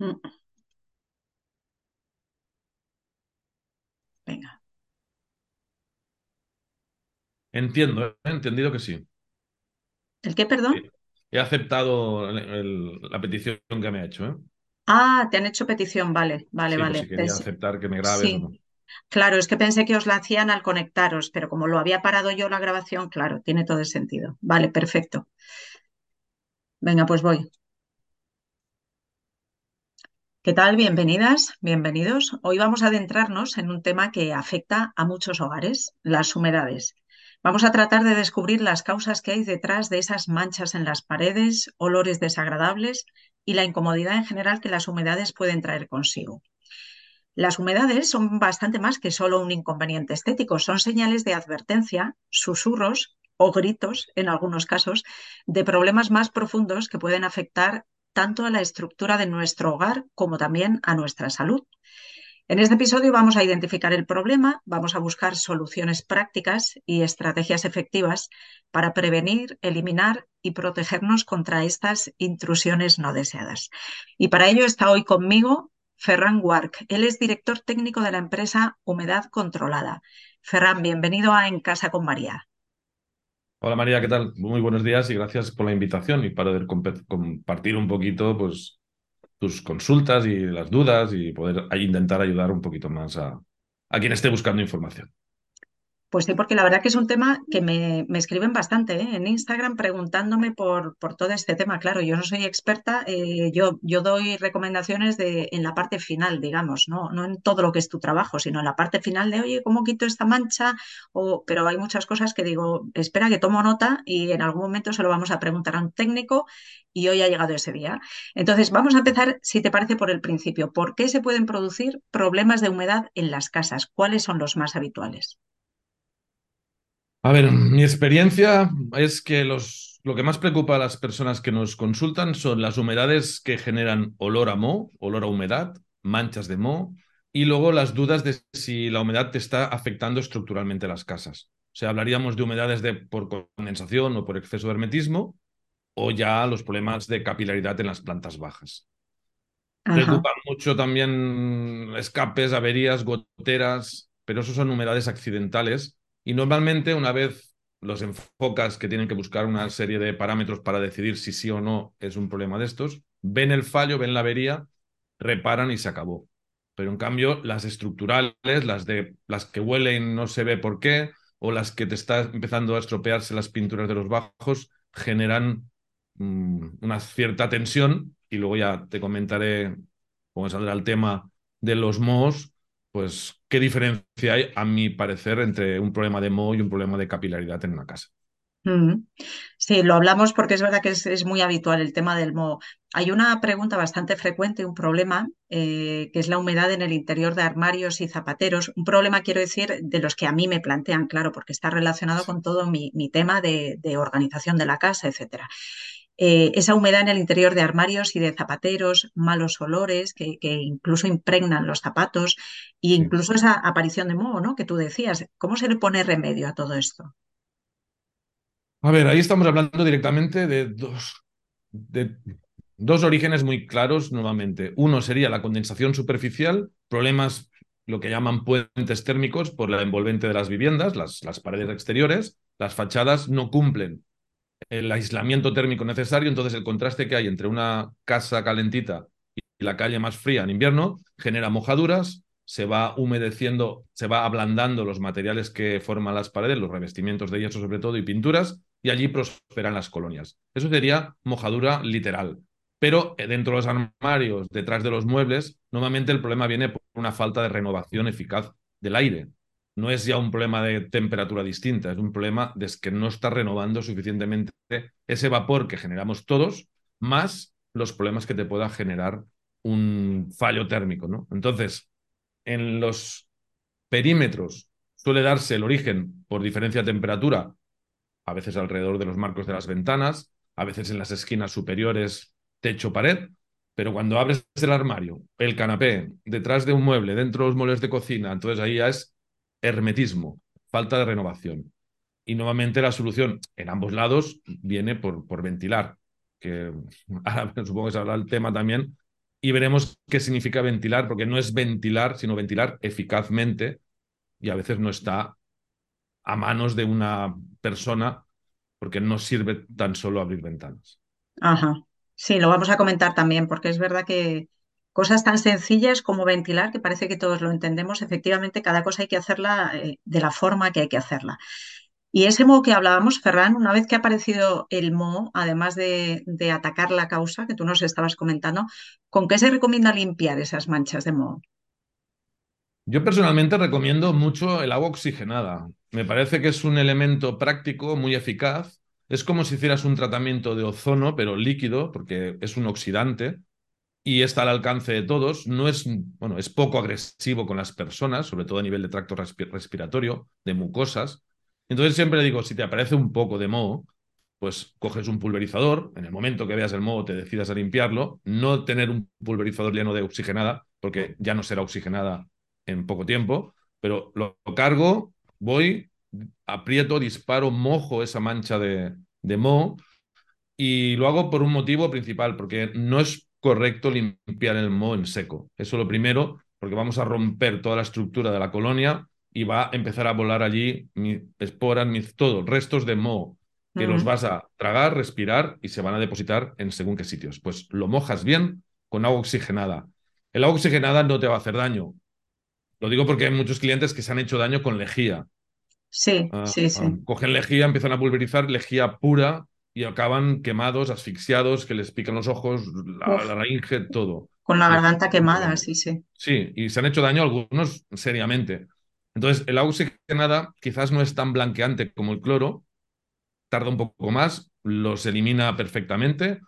Mm. Venga. Entiendo, he entendido que sí. ¿El qué, perdón? He aceptado el- el- la petición que me ha hecho, ¿eh? Ah, te han hecho petición, vale, vale, Sí, pues vale. si quería Pens- aceptar que me grabes o no. Sí, claro, es que pensé que os la hacían al conectaros, pero como lo había parado yo la grabación, claro, tiene todo el sentido. Vale, perfecto. Venga, pues voy. ¿Qué tal? Bienvenidas, bienvenidos. Hoy vamos a adentrarnos en un tema que afecta a muchos hogares, las humedades. Vamos a tratar de descubrir las causas que hay detrás de esas manchas en las paredes, olores desagradables y la incomodidad en general que las humedades pueden traer consigo. Las humedades son bastante más que solo un inconveniente estético, son señales de advertencia, susurros o gritos, en algunos casos, de problemas más profundos que pueden afectar tanto a la estructura de nuestro hogar como también a nuestra salud. En este episodio vamos a identificar el problema, vamos a buscar soluciones prácticas y estrategias efectivas para prevenir, eliminar y protegernos contra estas intrusiones no deseadas. Y para ello está hoy conmigo Ferran Wark. Él es director técnico de la empresa Humedad Controlada. Ferran, bienvenido a En Casa con María. Hola María, ¿qué tal? Muy buenos días y gracias por la invitación y para poder compartir un poquito pues, tus consultas y las dudas y poder intentar ayudar un poquito más a, a quien esté buscando información. Pues sí, porque la verdad que es un tema que me, me escriben bastante ¿eh? en Instagram preguntándome por, por todo este tema. Claro, yo no soy experta, eh, yo, yo doy recomendaciones de, en la parte final, digamos, ¿no? no en todo lo que es tu trabajo, sino en la parte final de, oye, ¿cómo quito esta mancha? O, pero hay muchas cosas que digo, espera que tomo nota y en algún momento se lo vamos a preguntar a un técnico y hoy ha llegado ese día. Entonces, vamos a empezar, si te parece, por el principio. ¿Por qué se pueden producir problemas de humedad en las casas? ¿Cuáles son los más habituales? A ver, mi experiencia es que los, lo que más preocupa a las personas que nos consultan son las humedades que generan olor a moho, olor a humedad, manchas de moho, y luego las dudas de si la humedad te está afectando estructuralmente las casas. O sea, hablaríamos de humedades de, por condensación o por exceso de hermetismo, o ya los problemas de capilaridad en las plantas bajas. Ajá. Preocupan mucho también escapes, averías, goteras, pero eso son humedades accidentales y normalmente una vez los enfocas que tienen que buscar una serie de parámetros para decidir si sí o no es un problema de estos, ven el fallo, ven la avería, reparan y se acabó. Pero en cambio, las estructurales, las de las que huelen no se ve por qué, o las que te está empezando a estropearse las pinturas de los bajos, generan mm, una cierta tensión y luego ya te comentaré, cómo saldrá el tema de los mohos, pues qué diferencia hay, a mi parecer, entre un problema de moho y un problema de capilaridad en una casa. Sí, lo hablamos porque es verdad que es, es muy habitual el tema del moho. Hay una pregunta bastante frecuente, un problema, eh, que es la humedad en el interior de armarios y zapateros. Un problema, quiero decir, de los que a mí me plantean, claro, porque está relacionado con todo mi, mi tema de, de organización de la casa, etcétera. Eh, esa humedad en el interior de armarios y de zapateros, malos olores que, que incluso impregnan los zapatos e incluso esa aparición de moho, ¿no? Que tú decías. ¿Cómo se le pone remedio a todo esto? A ver, ahí estamos hablando directamente de dos, de dos orígenes muy claros nuevamente. Uno sería la condensación superficial, problemas, lo que llaman puentes térmicos por la envolvente de las viviendas, las, las paredes exteriores, las fachadas no cumplen el aislamiento térmico necesario, entonces el contraste que hay entre una casa calentita y la calle más fría en invierno genera mojaduras, se va humedeciendo, se va ablandando los materiales que forman las paredes, los revestimientos de yeso sobre todo y pinturas, y allí prosperan las colonias. Eso sería mojadura literal. Pero eh, dentro de los armarios, detrás de los muebles, normalmente el problema viene por una falta de renovación eficaz del aire. No es ya un problema de temperatura distinta, es un problema de que no está renovando suficientemente ese vapor que generamos todos, más los problemas que te pueda generar un fallo térmico. ¿no? Entonces, en los perímetros suele darse el origen por diferencia de temperatura, a veces alrededor de los marcos de las ventanas, a veces en las esquinas superiores, techo, pared, pero cuando abres el armario, el canapé, detrás de un mueble, dentro de los muebles de cocina, entonces ahí ya es hermetismo, falta de renovación. Y nuevamente la solución en ambos lados viene por, por ventilar, que ahora supongo que se habla el tema también, y veremos qué significa ventilar, porque no es ventilar, sino ventilar eficazmente y a veces no está a manos de una persona porque no sirve tan solo abrir ventanas. Ajá. Sí, lo vamos a comentar también, porque es verdad que cosas tan sencillas como ventilar, que parece que todos lo entendemos, efectivamente cada cosa hay que hacerla eh, de la forma que hay que hacerla. Y ese moho que hablábamos, Ferran, una vez que ha aparecido el moho, además de, atacar la causa que tú nos estabas comentando, ¿con qué se recomienda limpiar esas manchas de moho? Yo personalmente recomiendo mucho el agua oxigenada. Me parece que es un elemento práctico, muy eficaz. Es como si hicieras un tratamiento de ozono, pero líquido, porque es un oxidante y está al alcance de todos. No es, bueno, es poco agresivo con las personas, sobre todo a nivel de tracto respiratorio, de mucosas. Entonces siempre digo, si te aparece un poco de moho, pues coges un pulverizador, en el momento que veas el moho te decidas a limpiarlo, no tener un pulverizador lleno de oxigenada, porque ya no será oxigenada en poco tiempo, pero lo, cargo, voy, aprieto, disparo, mojo esa mancha de, de moho y lo hago por un motivo principal, porque no es correcto limpiar el moho en seco. Eso es lo primero, porque vamos a romper toda la estructura de la colonia y va a empezar a volar allí esporas, todo, restos de moho que los vas a tragar, respirar y se van a depositar en según qué sitios. Pues lo mojas bien con agua oxigenada. El agua oxigenada no te va a hacer daño, lo digo porque hay muchos clientes que se han hecho daño con lejía. Sí, ah, sí, sí. Ah, cogen lejía, empiezan a pulverizar lejía pura y acaban quemados, asfixiados, que les pican los ojos, la, la laringe, todo. Con la garganta quemada, sí, sí. Sí, y se han hecho daño algunos seriamente. Entonces, el agua oxigenada quizás no es tan blanqueante como el cloro, tarda un poco más, los elimina perfectamente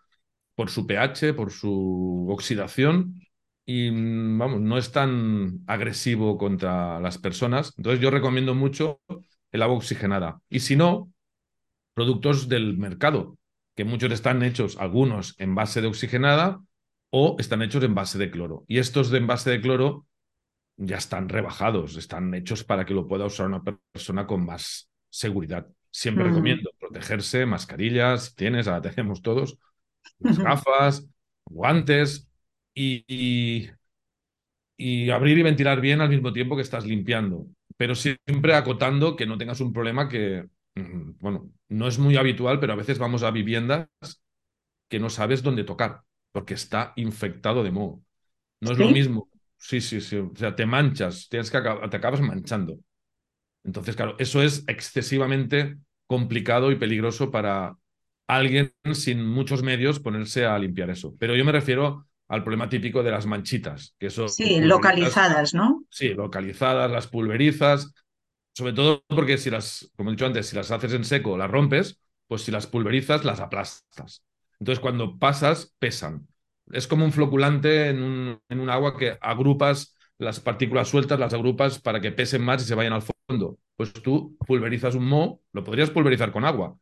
por su pH, por su oxidación, y mm, vamos, no es tan agresivo contra las personas. Entonces yo recomiendo mucho el agua oxigenada. Y si no, productos del mercado, que muchos están hechos, algunos en base de oxigenada o están hechos en base de cloro. Y estos de en base de cloro ya están rebajados, están hechos para que lo pueda usar una persona con más seguridad. Siempre recomiendo protegerse, mascarillas, tienes, ahora tenemos todos, las gafas, guantes, y, y, abrir y ventilar bien al mismo tiempo que estás limpiando, pero siempre acotando que no tengas un problema que, mm, bueno, no es muy habitual, pero a veces vamos a viviendas que no sabes dónde tocar, porque está infectado de moho. No es lo mismo. Sí, sí, sí. O sea, te manchas, tienes que te acabas manchando. Entonces, claro, eso es excesivamente complicado y peligroso para alguien sin muchos medios ponerse a limpiar eso. Pero yo me refiero al problema típico de las manchitas, que son... Sí, localizadas, ¿no? Sí, localizadas, las pulverizas, sobre todo porque si las, como he dicho antes, si las haces en seco, las rompes, pues si las pulverizas, las aplastas. Entonces cuando pasas, pesan. Es como un floculante en un, en un agua que agrupas las partículas sueltas, las agrupas para que pesen más y se vayan al fondo. Pues tú pulverizas un mo, lo podrías pulverizar con agua.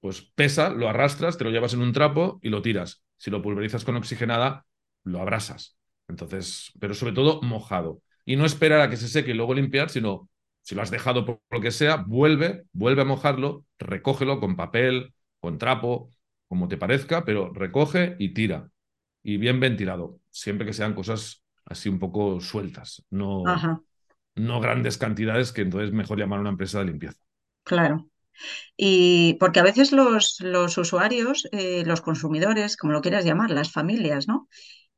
Pues pesa, lo arrastras, te lo llevas en un trapo y lo tiras. Si lo pulverizas con oxigenada, lo abrasas. Entonces, pero sobre todo mojado. Y no esperar a que se seque y luego limpiar, sino si lo has dejado por lo que sea, vuelve, vuelve a mojarlo, recógelo con papel, con trapo, como te parezca, pero recoge y tira. Y bien ventilado, siempre que sean cosas así un poco sueltas, no, no grandes cantidades que entonces mejor llamar a una empresa de limpieza. Claro. Y porque a veces los, los usuarios, eh, los consumidores, como lo quieras llamar, las familias, ¿no?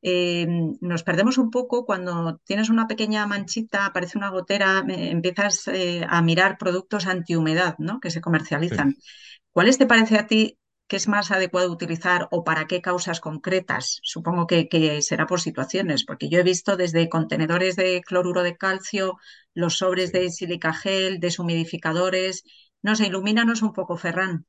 Eh, nos perdemos un poco cuando tienes una pequeña manchita, aparece una gotera, empiezas eh, a mirar productos antihumedad ¿no? que se comercializan. ¿Cuáles te parece a ti que es más adecuado utilizar o para qué causas concretas? Supongo que, será por situaciones, porque yo he visto desde contenedores de cloruro de calcio, los sobres de silica gel, deshumidificadores. No sé, ilumínanos un poco, Ferran.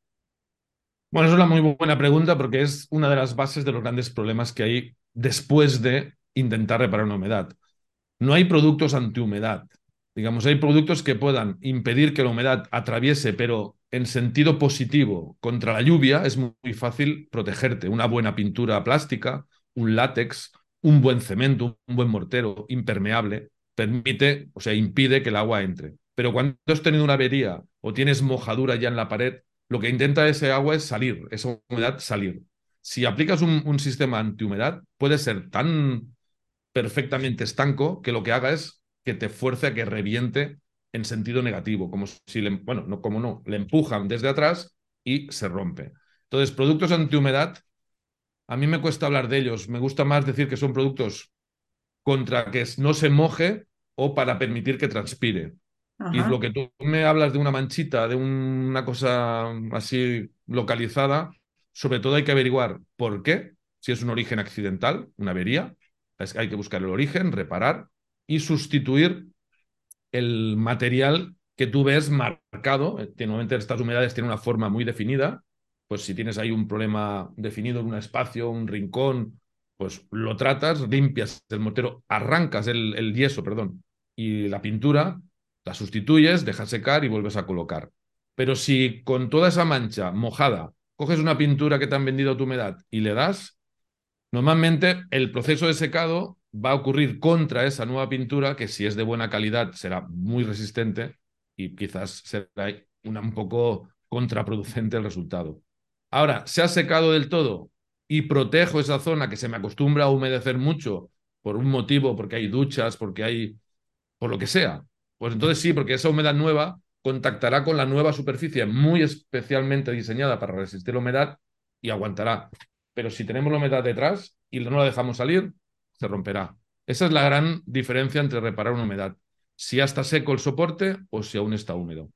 Bueno, es una muy buena pregunta porque es una de las bases de los grandes problemas que hay después de intentar reparar una humedad. No hay productos antihumedad. Digamos, hay productos que puedan impedir que la humedad atraviese, pero en sentido positivo contra la lluvia es muy fácil protegerte. Una buena pintura plástica, un látex, un buen cemento, un buen mortero impermeable, permite, o sea, impide que el agua entre. Pero cuando has tenido una avería o tienes mojadura ya en la pared, lo que intenta ese agua es salir, esa humedad salir. Si aplicas un, un sistema antihumedad, puede ser tan perfectamente estanco que lo que haga es que te fuerce a que reviente en sentido negativo, como si le, bueno, no como no, le empujan desde atrás y se rompe. Entonces, productos antihumedad, a mí me cuesta hablar de ellos, me gusta más decir que son productos contra que no se moje o para permitir que transpire. Y lo que tú me hablas de una manchita, de una cosa así localizada, sobre todo hay que averiguar por qué, si es un origen accidental, una avería, hay que buscar el origen, reparar y sustituir el material que tú ves marcado. Eh, normalmente estas humedades tienen una forma muy definida. Pues si tienes ahí un problema definido en un espacio, un rincón, pues lo tratas, limpias el mortero, arrancas el, el yeso, perdón, y la pintura, la sustituyes, dejas secar y vuelves a colocar. Pero si con toda esa mancha mojada coges una pintura que te han vendido a tu humedad y le das, normalmente el proceso de secado va a ocurrir contra esa nueva pintura, que si es de buena calidad será muy resistente y quizás será un poco contraproducente el resultado. Ahora, ¿se ha secado del todo y protejo esa zona que se me acostumbra a humedecer mucho por un motivo, porque hay duchas, porque hay, por lo que sea? Pues entonces sí, porque esa humedad nueva contactará con la nueva superficie muy especialmente diseñada para resistir la humedad y aguantará. Pero si tenemos la humedad detrás y no la dejamos salir, se romperá. Esa es la gran diferencia entre reparar una humedad. Si ya está seco el soporte o si aún está húmedo.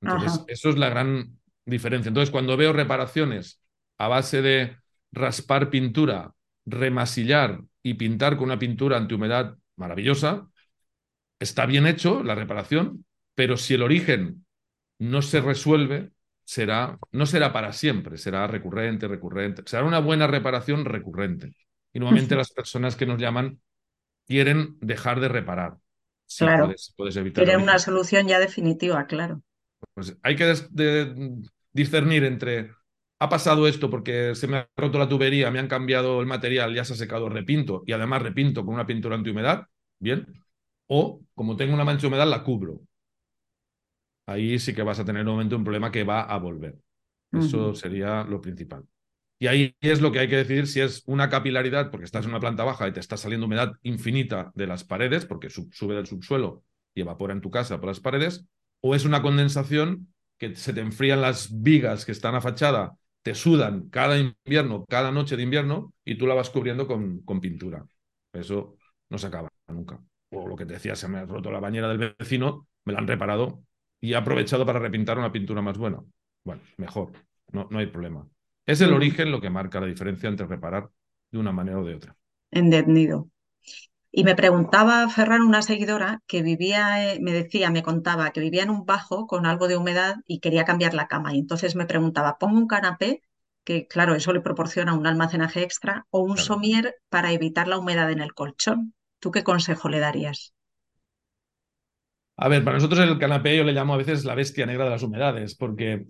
Entonces, eso es la gran diferencia. Entonces, cuando veo reparaciones a base de raspar pintura, remasillar y pintar con una pintura antihumedad maravillosa, está bien hecho la reparación, pero si el origen no se resuelve, será, no será para siempre, será recurrente, recurrente. Será una buena reparación recurrente. Y normalmente las personas que nos llaman quieren dejar de reparar. claro. Puedes, evitar quieren una solución ya definitiva, claro. Pues hay que discernir entre ha pasado esto porque se me ha roto la tubería, me han cambiado el material, ya se ha secado, repinto y además repinto con una pintura antihumedad, bien. O como tengo una mancha de humedad, la cubro. Ahí sí que vas a tener nuevamente un problema que va a volver. Eso sería lo principal. Y ahí es lo que hay que decidir si es una capilaridad, porque estás en una planta baja y te está saliendo humedad infinita de las paredes, porque sube del subsuelo y evapora en tu casa por las paredes, o es una condensación que se te enfrían las vigas que están a fachada, te sudan cada invierno, cada noche de invierno, y tú la vas cubriendo con, con pintura. Eso no se acaba nunca. O lo que te decía, se me ha roto la bañera del vecino, me la han reparado y he aprovechado para repintar una pintura más buena. Bueno, mejor, no, no hay problema. Es el origen lo que marca la diferencia entre reparar de una manera o de otra. Entendido. Y me preguntaba Ferran, una seguidora, que vivía, eh, me decía, me contaba que vivía en un bajo con algo de humedad y quería cambiar la cama. Y entonces me preguntaba, ¿pongo un canapé? Que claro, eso le proporciona un almacenaje extra, o un somier para evitar la humedad en el colchón. ¿Tú qué consejo le darías? A ver, para nosotros el canapé yo le llamo a veces la bestia negra de las humedades, porque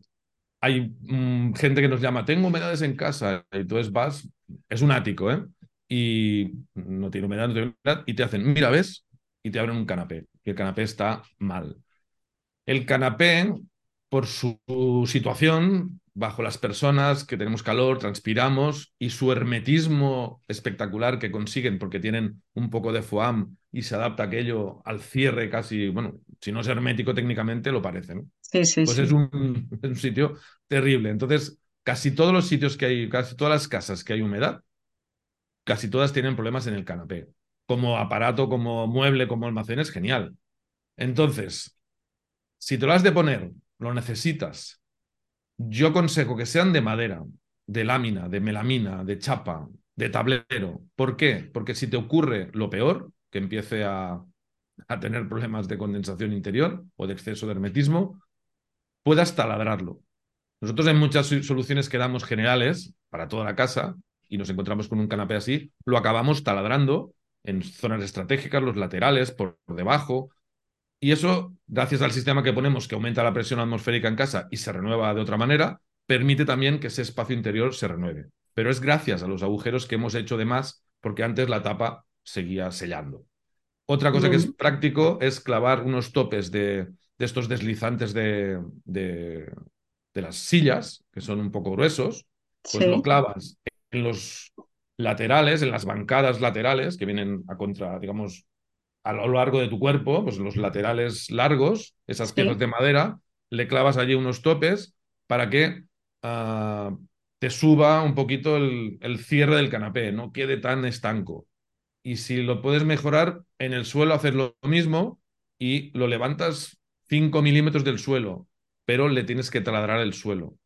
hay mm, gente que nos llama, tengo humedades en casa, y entonces vas, es un ático, ¿eh? Y no tiene humedad, no tiene humedad, y te hacen, mira, ¿ves? Y te abren un canapé, y el canapé está mal. El canapé, por su situación, bajo las personas que tenemos calor, transpiramos, y su hermetismo espectacular que consiguen porque tienen un poco de foam y se adapta aquello al cierre casi, bueno, si no es hermético técnicamente, lo parece, ¿no? pues Es, un, sitio terrible. Entonces, casi todos los sitios que hay, casi todas las casas que hay humedad, casi todas tienen problemas en el canapé. Como aparato, como mueble, como almacén, es genial. Entonces, si te lo has de poner, lo necesitas, yo aconsejo que sean de madera, de lámina, de melamina, de chapa, de tablero. ¿Por qué? Porque si te ocurre lo peor, que empiece a, a tener problemas de condensación interior o de exceso de hermetismo, puedas taladrarlo. Nosotros en muchas soluciones que damos generales para toda la casa y nos encontramos con un canapé así, lo acabamos taladrando en zonas estratégicas, los laterales, por, debajo. Y eso, gracias al sistema que ponemos que aumenta la presión atmosférica en casa y se renueva de otra manera, permite también que ese espacio interior se renueve. Pero es gracias a los agujeros que hemos hecho de más, porque antes la tapa seguía sellando. Otra cosa que es práctico es clavar unos topes de, de estos deslizantes de, de, las sillas, que son un poco gruesos, pues lo clavas en los laterales, en las bancadas laterales que vienen a contra, digamos, a lo largo de tu cuerpo, pues los laterales largos, esas piezas de madera, le clavas allí unos topes para que uh, te suba un poquito el, el, cierre del canapé, no quede tan estanco. Y si lo puedes mejorar, en el suelo hacer lo mismo y lo levantas 5 milímetros del suelo, pero le tienes que taladrar el suelo.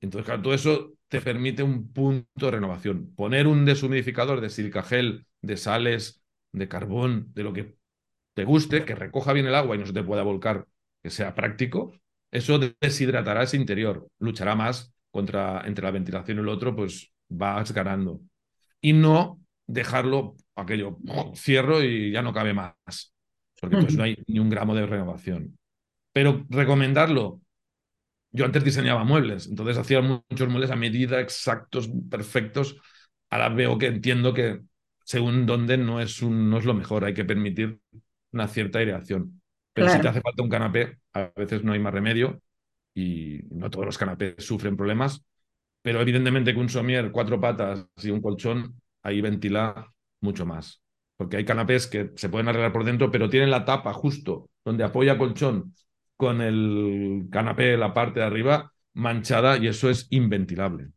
Entonces, claro, todo eso te permite un punto de renovación. Poner un deshumidificador de silicagel, de sales, de carbón, de lo que te guste, que recoja bien el agua y no se te pueda volcar, que sea práctico, eso deshidratará ese interior, luchará más contra entre la ventilación y el otro, pues vas ganando. Y no dejarlo aquello, cierro y ya no cabe más, porque entonces no hay ni un gramo de renovación. Pero recomendarlo, yo antes diseñaba muebles, entonces hacía muchos muebles a medida, exactos, perfectos. Ahora veo que entiendo que según dónde no es, un, no es lo mejor, hay que permitir una cierta aireación. Pero si te hace falta un canapé, a veces no hay más remedio y no todos los canapés sufren problemas, pero evidentemente que un somier, cuatro patas y un colchón, ahí ventila mucho más. Porque hay canapés que se pueden arreglar por dentro, pero tienen la tapa justo donde apoya colchón con el canapé, la parte de arriba, manchada y eso es inventilable.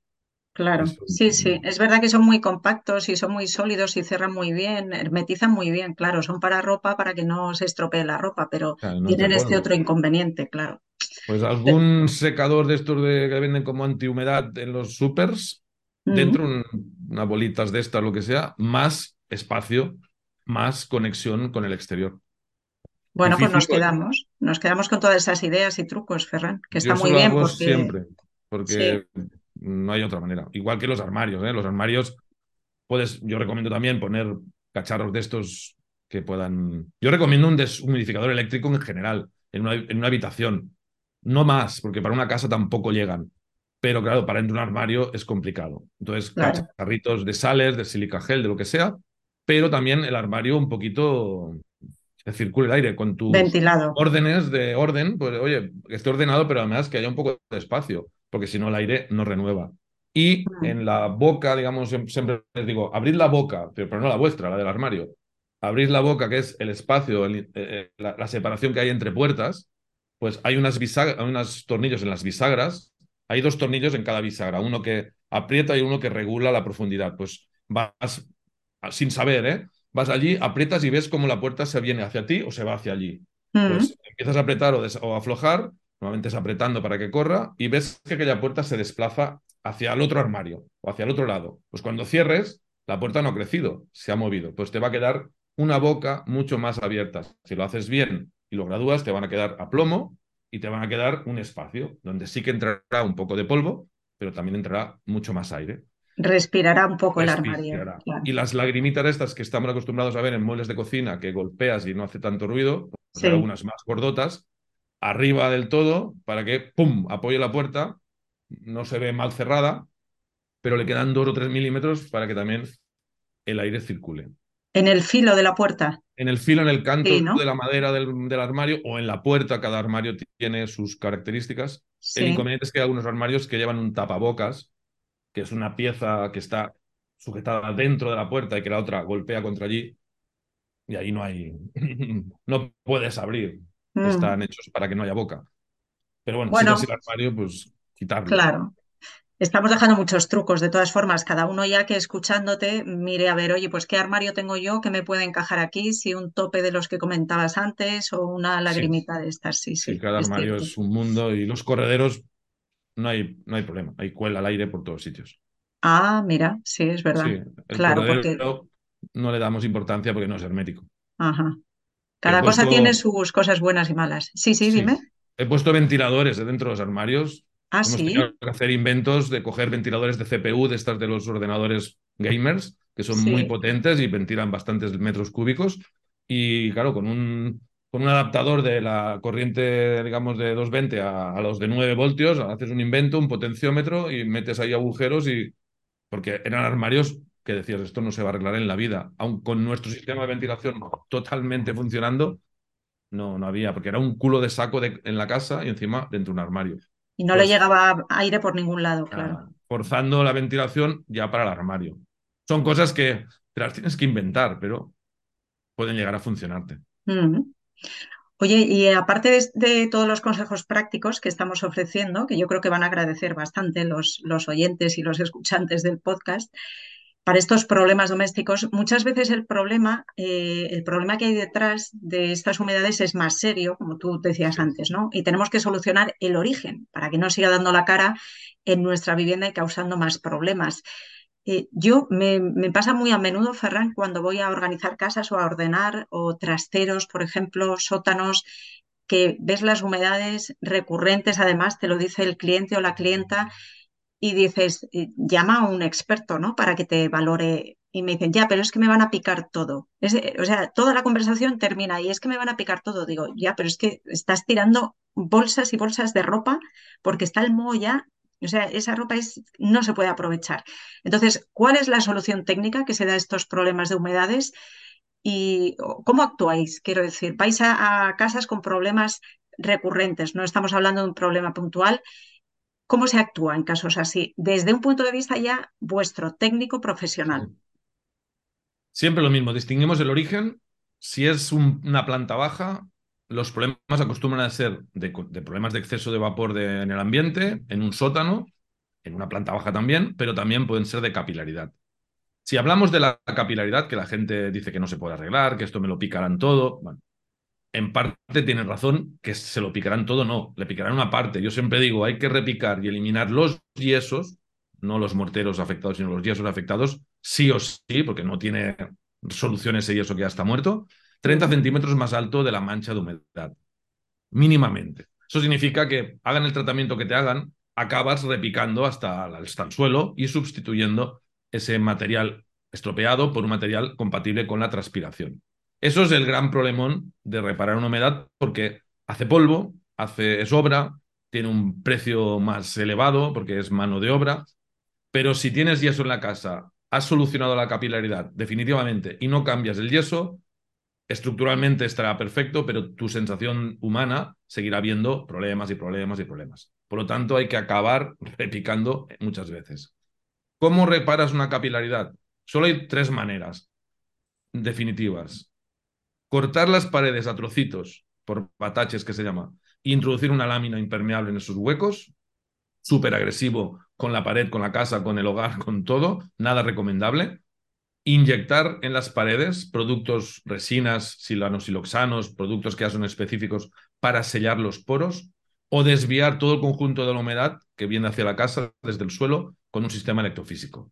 Claro, sí, sí. Es verdad que son muy compactos y son muy sólidos y cierran muy bien, hermetizan muy bien, claro. Son para ropa para que no se estropee la ropa, pero tienen este otro inconveniente, claro. Pues algún secador de estos de, que venden como antihumedad en los supers, dentro unas bolitas de esta, lo que sea, más espacio, más conexión con el exterior. Bueno, pues nos quedamos, nos quedamos con todas esas ideas y trucos, Ferran, que está muy bien. Porque... Siempre, porque no hay otra manera. Igual que los armarios, ¿eh? Los armarios, puedes, yo recomiendo también poner cacharros de estos que puedan. Yo recomiendo un deshumidificador eléctrico en general, en una, en una habitación. No más, porque para una casa tampoco llegan. Pero claro, para entrar un armario es complicado. Entonces, cacharritos de sales, de silica gel, de lo que sea, pero también el armario un poquito que circule el aire con tus Ventilado. órdenes de orden, pues oye, que esté ordenado, pero además que haya un poco de espacio porque si no el aire no renueva. Y mm. en la boca, digamos, siempre les digo, abrid la boca, pero no la vuestra, la del armario. Abrid la boca, que es el espacio, eh, eh, la, separación que hay entre puertas, pues hay unas unos tornillos en las bisagras, hay dos tornillos en cada bisagra, uno que aprieta y uno que regula la profundidad. Pues vas sin saber, ¿eh? Vas allí, aprietas y ves cómo la puerta se viene hacia ti o se va hacia allí. Pues mm. empiezas a apretar o, o aflojar Normalmente es apretando para que corra y ves que aquella puerta se desplaza hacia el otro armario o hacia el otro lado. Pues cuando cierres, la puerta no ha crecido, se ha movido. Pues te va a quedar una boca mucho más abierta. Si lo haces bien y lo gradúas, te van a quedar a plomo y te van a quedar un espacio donde sí que entrará un poco de polvo, pero también entrará mucho más aire. Respirará un poco el armario. Y las lagrimitas estas que estamos acostumbrados a ver en muebles de cocina que golpeas y no hace tanto ruido, pues algunas más gordotas, arriba del todo para que, ¡pum!, apoye la puerta, no se ve mal cerrada, pero le quedan dos o tres milímetros para que también el aire circule. En el filo de la puerta. En el filo, en el canto de la madera del, armario o en la puerta, cada armario tiene sus características. El inconveniente es que hay algunos armarios que llevan un tapabocas, que es una pieza que está sujetada dentro de la puerta y que la otra golpea contra allí. Y ahí no hay, no puedes abrir. Mm. están hechos para que no haya boca. Pero bueno, si es el armario, pues quitarlo. Claro. Estamos dejando muchos trucos, de todas formas, cada uno ya que escuchándote mire a ver, oye, pues qué armario tengo yo que me puede encajar aquí, si un tope de los que comentabas antes o una lagrimita de estas, sí, sí. cada armario es un mundo y los correderos no hay, no hay problema, hay cuela al aire por todos sitios. Ah, mira, sí, es verdad. claro, porque no le damos importancia porque no es hermético. Ajá. Cada cosa tiene sus cosas buenas y malas. Sí, sí, dime. He puesto ventiladores dentro de los armarios. Ah, Hemos tenido que hacer inventos de coger ventiladores de CPU, de estas de los ordenadores gamers, que son muy potentes y ventilan bastantes metros cúbicos. Y claro, con un, con un adaptador de la corriente, digamos, de 220 a, a los de 9 voltios, haces un invento, un potenciómetro y metes ahí agujeros y... Porque eran armarios que decías, esto no se va a arreglar en la vida, aun con nuestro sistema de ventilación totalmente funcionando, no, no había, porque era un culo de saco en la casa y encima dentro de un armario. Y no le pues llegaba aire por ningún lado, claro. forzando la ventilación ya para el armario. Son cosas que te las tienes que inventar, pero pueden llegar a funcionarte. Mm. Oye, y aparte de, todos los consejos prácticos que estamos ofreciendo, que yo creo que van a agradecer bastante los, los oyentes y los escuchantes del podcast, para estos problemas domésticos, muchas veces el problema, eh, el problema que hay detrás de estas humedades es más serio, como tú decías antes, ¿no? Y tenemos que solucionar el origen para que no siga dando la cara en nuestra vivienda y causando más problemas. Eh, yo me, me, pasa muy a menudo, Ferran, cuando voy a organizar casas o a ordenar o trasteros, por ejemplo, sótanos, que ves las humedades recurrentes, además te lo dice el cliente o la clienta, y dices, eh, llama a un experto, ¿no? Para que te valore. Y me dicen, ya, pero es que me van a picar todo. o sea, toda la conversación termina y es que me van a picar todo. Digo, ya, pero es que estás tirando bolsas y bolsas de ropa porque está el moho ya. O sea, esa ropa es, no se puede aprovechar. Entonces, ¿cuál es la solución técnica que se da a estos problemas de humedades? ¿Y cómo actuáis? Quiero decir, vais a casas con problemas recurrentes, no estamos hablando de un problema puntual ¿Cómo se actúa en casos así? Desde un punto de vista ya vuestro, técnico profesional. Siempre lo mismo, distinguimos el origen. Si es una planta baja, los problemas acostumbran a ser de, problemas de exceso de vapor en el ambiente, en un sótano, en una planta baja también, pero también pueden ser de capilaridad. Si hablamos de la capilaridad, que la gente dice que no se puede arreglar, que esto me lo picarán todo, bueno, en parte tienen razón que se lo picarán todo, no, le picarán una parte. Yo siempre digo, hay que repicar y eliminar los yesos, no los morteros afectados, sino los yesos afectados, sí o sí, porque no tiene solución ese yeso que ya está muerto, 30 centímetros más alto de la mancha de humedad, mínimamente. Eso significa que hagan el tratamiento que te hagan, acabas repicando hasta, hasta el suelo y sustituyendo ese material estropeado por un material compatible con la transpiración. Eso es el gran problemón de reparar una humedad porque hace polvo, hace, es obra, tiene un precio más elevado porque es mano de obra, pero si tienes yeso en la casa, has solucionado la capilaridad definitivamente y no cambias el yeso, estructuralmente estará perfecto, pero tu sensación humana seguirá viendo problemas y problemas y problemas. Por lo tanto, hay que acabar repicando muchas veces. ¿Cómo reparas una capilaridad? Solo hay tres maneras definitivas cortar las paredes a trocitos, por bataches que se llama, e introducir una lámina impermeable en esos huecos, súper agresivo con la pared, con la casa, con el hogar, con todo, nada recomendable. Inyectar en las paredes productos, resinas, siloxanos, productos que ya son específicos para sellar los poros o desviar todo el conjunto de la humedad que viene hacia la casa desde el suelo con un sistema electrofísico.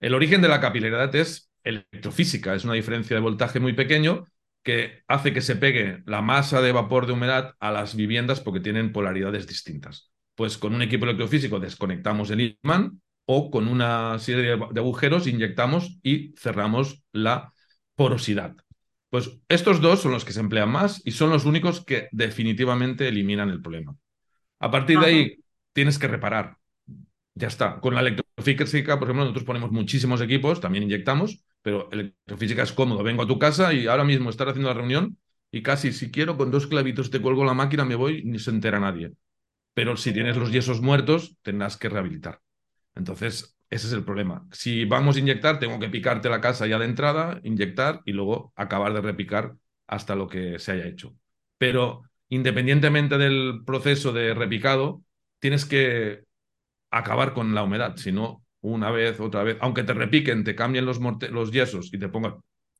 El origen de la capilaridad es electrofísica, es una diferencia de voltaje muy pequeño que hace que se pegue la masa de vapor de humedad a las viviendas porque tienen polaridades distintas. Pues con un equipo electrofísico desconectamos el imán o con una serie de agujeros inyectamos y cerramos la porosidad. Pues estos dos son los que se emplean más y son los únicos que definitivamente eliminan el problema. A partir de ahí tienes que reparar. Ya está. Con la electrofísica, por ejemplo, nosotros ponemos muchísimos equipos, también inyectamos, pero electrofísica es cómodo. Vengo a tu casa y ahora mismo estar haciendo la reunión y casi si quiero con dos clavitos te cuelgo la máquina, me voy ni se entera nadie. Pero si tienes los yesos muertos, tendrás que rehabilitar. Entonces, ese es el problema. Si vamos a inyectar, tengo que picarte la casa ya de entrada, inyectar y luego acabar de repicar hasta lo que se haya hecho. Pero independientemente del proceso de repicado, tienes que acabar con la humedad, si no, una vez, otra vez, aunque te repiquen, te cambien los, los yesos y te pongan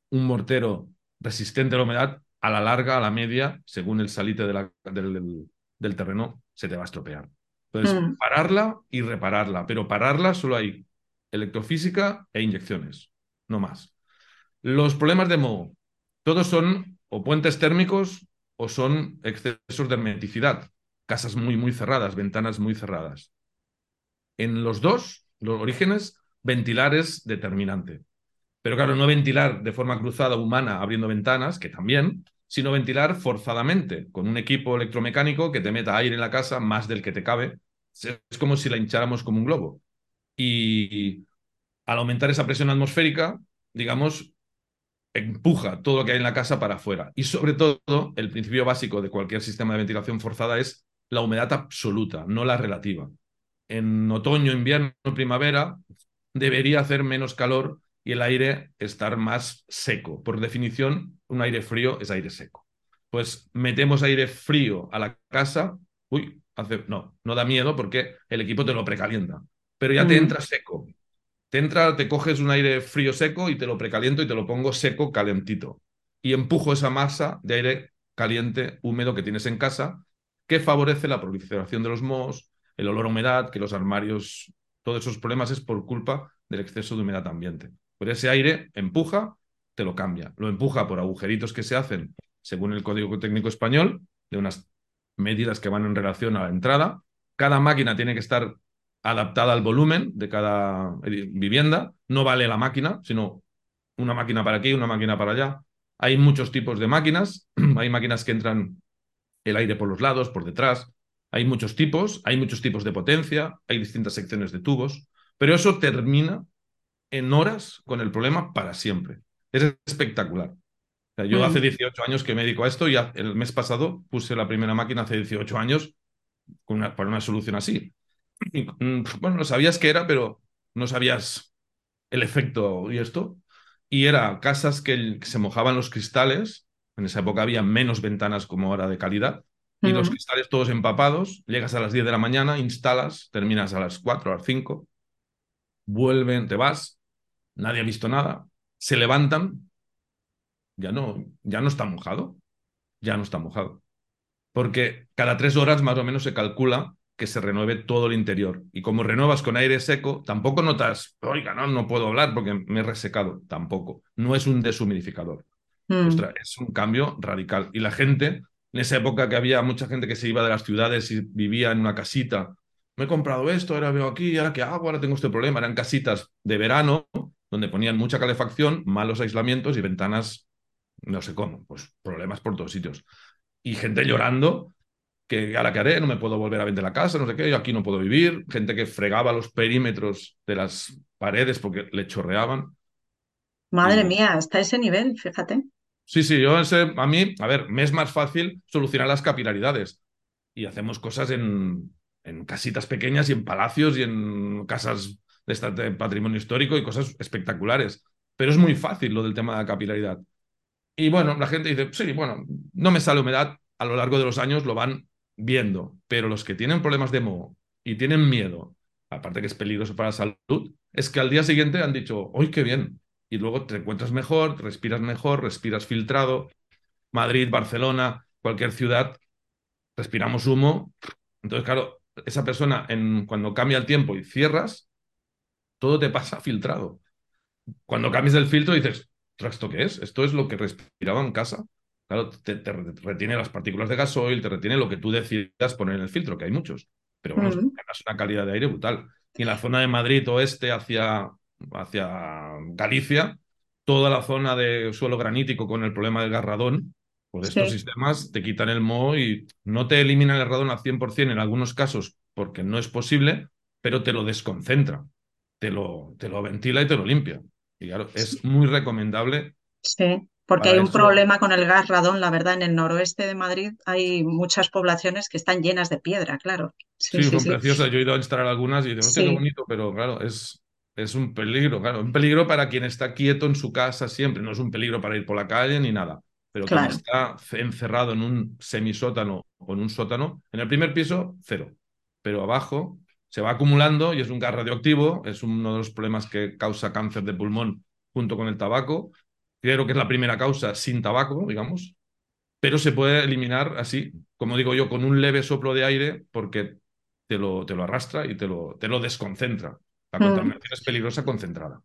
un mortero resistente a la humedad, a la larga, a la media, según el salite del, terreno, se te va a estropear. Entonces, mm. pararla y repararla, pero pararla solo hay electrofísica e inyecciones, no más. Los problemas de moho, todos son o puentes térmicos o son excesos de hermeticidad, casas muy, muy cerradas, ventanas muy cerradas. En los dos los orígenes, ventilar es determinante. Pero claro, no ventilar de forma cruzada humana abriendo ventanas, que también, sino ventilar forzadamente, con un equipo electromecánico que te meta aire en la casa más del que te cabe. Es como si la hincháramos como un globo. Y al aumentar esa presión atmosférica, digamos, empuja todo lo que hay en la casa para afuera. Y sobre todo, el principio básico de cualquier sistema de ventilación forzada es la humedad absoluta, no la relativa en otoño, invierno, primavera, debería hacer menos calor y el aire estar más seco. Por definición, un aire frío es aire seco. Pues metemos aire frío a la casa, uy, hace, no, no da miedo porque el equipo te lo precalienta, pero ya te entra seco. Te entra, te coges un aire frío seco y te lo precaliento y te lo pongo seco, calentito. Y empujo esa masa de aire caliente, húmedo que tienes en casa, que favorece la proliferación de los mohos, el olor a humedad, que los armarios, todos esos problemas es por culpa del exceso de humedad ambiente. Pero ese aire empuja, te lo cambia. Lo empuja por agujeritos que se hacen, según el Código Técnico Español, de unas medidas que van en relación a la entrada. Cada máquina tiene que estar adaptada al volumen de cada edi- vivienda. No vale la máquina, sino una máquina para aquí, una máquina para allá. Hay muchos tipos de máquinas. Hay máquinas que entran el aire por los lados, por detrás. Hay muchos tipos, hay muchos tipos de potencia, hay distintas secciones de tubos, pero eso termina en horas con el problema para siempre. Es espectacular. O sea, yo hace 18 años que me dedico a esto y el mes pasado puse la primera máquina hace 18 años con una- para una solución así. Y, mm, bueno, lo sabías que era, pero no sabías el efecto y esto. Y era casas que, el- que se mojaban los cristales. En esa época había menos ventanas como ahora de calidad. Y los cristales todos empapados. Llegas a las 10 de la mañana, instalas, terminas a las 4, a las 5. Vuelven, te vas. Nadie ha visto nada. Se levantan. Ya no, ya no está mojado. Ya no está mojado. Porque cada tres horas más o menos se calcula que se renueve todo el interior. Y como renuevas con aire seco, tampoco notas, oiga, no, no puedo hablar porque me he resecado. Tampoco. No es un deshumidificador. Mm. Ostras, es un cambio radical. Y la gente, en esa época que había mucha gente que se iba de las ciudades y vivía en una casita, me he comprado esto, ahora veo aquí, ahora qué hago, ahora tengo este problema. Eran casitas de verano donde ponían mucha calefacción, malos aislamientos y ventanas, no sé cómo, pues problemas por todos sitios. Y gente llorando que ahora qué haré, no me puedo volver a vender la casa, no sé qué, yo aquí no puedo vivir. Gente que fregaba los perímetros de las paredes porque le chorreaban. Madre Y- mía, hasta ese nivel, fíjate. Sí, sí, yo ese, a mí, a ver, me es más fácil solucionar las capilaridades. Y hacemos cosas en, casitas pequeñas y en palacios y en casas de, patrimonio histórico y cosas espectaculares. Pero es muy fácil lo del tema de la capilaridad. Y bueno, la gente dice, sí, bueno, no me sale humedad, a lo largo de los años lo van viendo, pero los que tienen problemas de moho y tienen miedo, aparte que es peligroso para la salud, es que al día siguiente han dicho, ¡uy, qué bien! Y luego te encuentras mejor, respiras mejor, respiras filtrado. Madrid, Barcelona, cualquier ciudad, respiramos humo. Entonces, claro, esa persona, en, cuando cambia el tiempo y cierras, todo te pasa filtrado. Cuando cambias el filtro dices, "Ostras, ¿esto qué es? Esto es lo que respiraba en casa. Claro, te, te retiene las partículas de gasoil, te retiene lo que tú decidas poner en el filtro, que hay muchos. Pero bueno, ganas una calidad de aire brutal. Y en la zona de Madrid oeste hacia, hacia Galicia, toda la zona de suelo granítico con el problema del garradón, pues estos Sí. sistemas te quitan el moho y no te eliminan el radón al 100% en algunos casos porque no es posible, pero te lo desconcentra, te lo, te lo ventila y te lo limpia. Y claro, es muy recomendable. Sí, porque hay un eso- problema con el gas radón, la verdad, en el noroeste de Madrid hay muchas poblaciones que están llenas de piedra, claro. Sí, Sí, sí, son preciosas. Yo he ido a instalar algunas y digo, qué bonito, pero claro, es, es un peligro, claro, un peligro para quien está quieto en su casa siempre, no es un peligro para ir por la calle ni nada. Pero quien está encerrado en un semisótano o en un sótano, en el primer piso, cero. Pero abajo se va acumulando y es un gas radioactivo, es uno de los problemas que causa cáncer de pulmón junto con el tabaco. Creo que es la primera causa sin tabaco, digamos, pero se puede eliminar así, como digo yo, con un leve soplo de aire porque te lo, te lo arrastra y te lo, te lo desconcentra. La Mm. contaminación es peligrosa concentrada.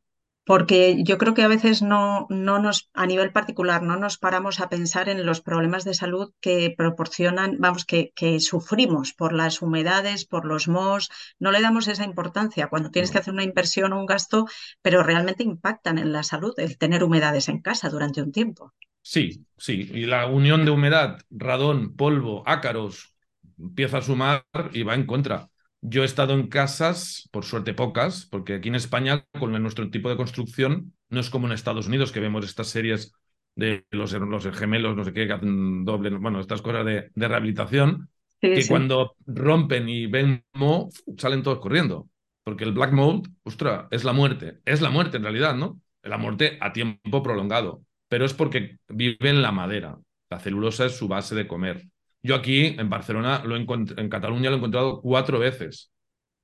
Porque yo creo que a veces no, no nos, a nivel particular, no nos paramos a pensar en los problemas de salud que proporcionan, vamos, que, que sufrimos por las humedades, por los mohos. No le damos esa importancia cuando tienes No. que hacer una inversión o un gasto, pero realmente impactan en la salud el tener humedades en casa durante un tiempo. Sí, sí. Y la unión de humedad, radón, polvo, ácaros, empieza a sumar y va en contra. Yo he estado en casas, por suerte pocas, porque aquí en España, con nuestro tipo de construcción, no es como en Estados Unidos, que vemos estas series de los, los gemelos, no sé qué, que hacen doble, bueno, estas cosas de, de rehabilitación. que cuando rompen y ven mo, salen todos corriendo. Porque el black mold, ostras, es la muerte. Es la muerte en realidad, ¿no? La muerte a tiempo prolongado. Pero es porque vive en la madera. La celulosa es su base de comer. Yo aquí, en Barcelona, lo en Cataluña lo he encontrado cuatro veces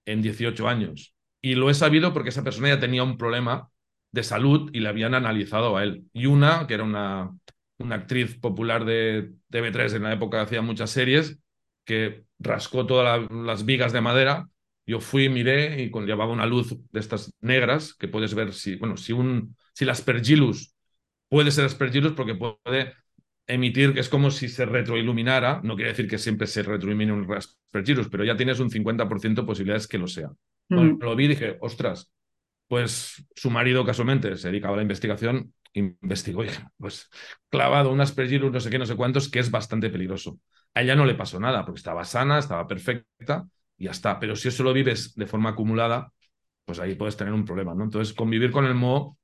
en 18 años. Y lo he sabido porque esa persona ya tenía un problema de salud y le habían analizado a él. Y una, que era una, una actriz popular de TV3 en la época hacía muchas series, que rascó todas las vigas de madera. Yo fui, miré y cuando llevaba una luz de estas negras, que puedes ver si, bueno, si, un, si el aspergillus puede ser aspergillus porque puede emitir, que es como si se retroiluminara, no quiere decir que siempre se retroilumine un aspergillus, pero ya tienes un 50% de posibilidades que lo sea. Cuando mm. lo vi dije, ostras, pues su marido casualmente se dedicaba a la investigación, investigó y pues clavado un aspergillus, no sé qué, no sé cuántos, que es bastante peligroso. A ella no le pasó nada porque estaba sana, estaba perfecta y ya está. Pero si eso lo vives de forma acumulada, pues ahí puedes tener un problema, ¿no? Entonces, convivir con el moho,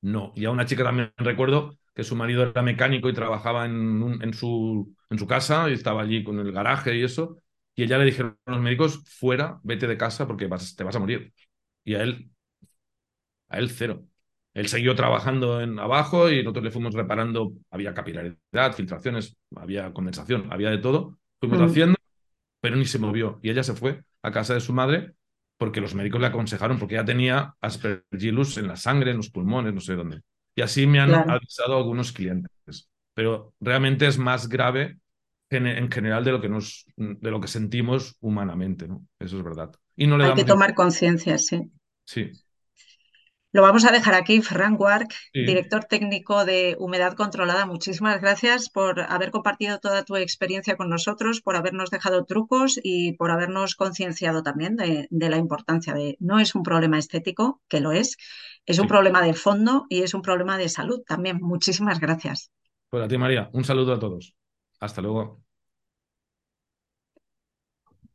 no. Y a una chica también recuerdo que su marido era mecánico y trabajaba en, en, su, en su casa y estaba allí con el garaje y eso. Y ella le dijeron a los médicos, fuera, vete de casa porque te vas a morir. Y a él, a él cero. Él siguió trabajando en abajo y nosotros le fuimos reparando, había capilaridad, filtraciones, había condensación, había de todo. Fuimos mm. haciendo, pero ni se movió. Y ella se fue a casa de su madre porque los médicos le aconsejaron, porque ya tenía aspergillus en la sangre, en los pulmones, no sé dónde. Y así me han avisado algunos clientes. Pero realmente es más grave en, general de lo que nos, de lo que sentimos humanamente, ¿no? Eso es verdad. Y no le Hay que tomar conciencia, sí. Sí. Lo vamos a dejar aquí, Ferran Guarc, director técnico de Humedad Controlada. Muchísimas gracias por haber compartido toda tu experiencia con nosotros, por habernos dejado trucos y por habernos concienciado también de, la importancia de no es un problema estético, que lo es, es un problema de fondo y es un problema de salud también. Muchísimas gracias. Pues a ti, María, un saludo a todos. Hasta luego.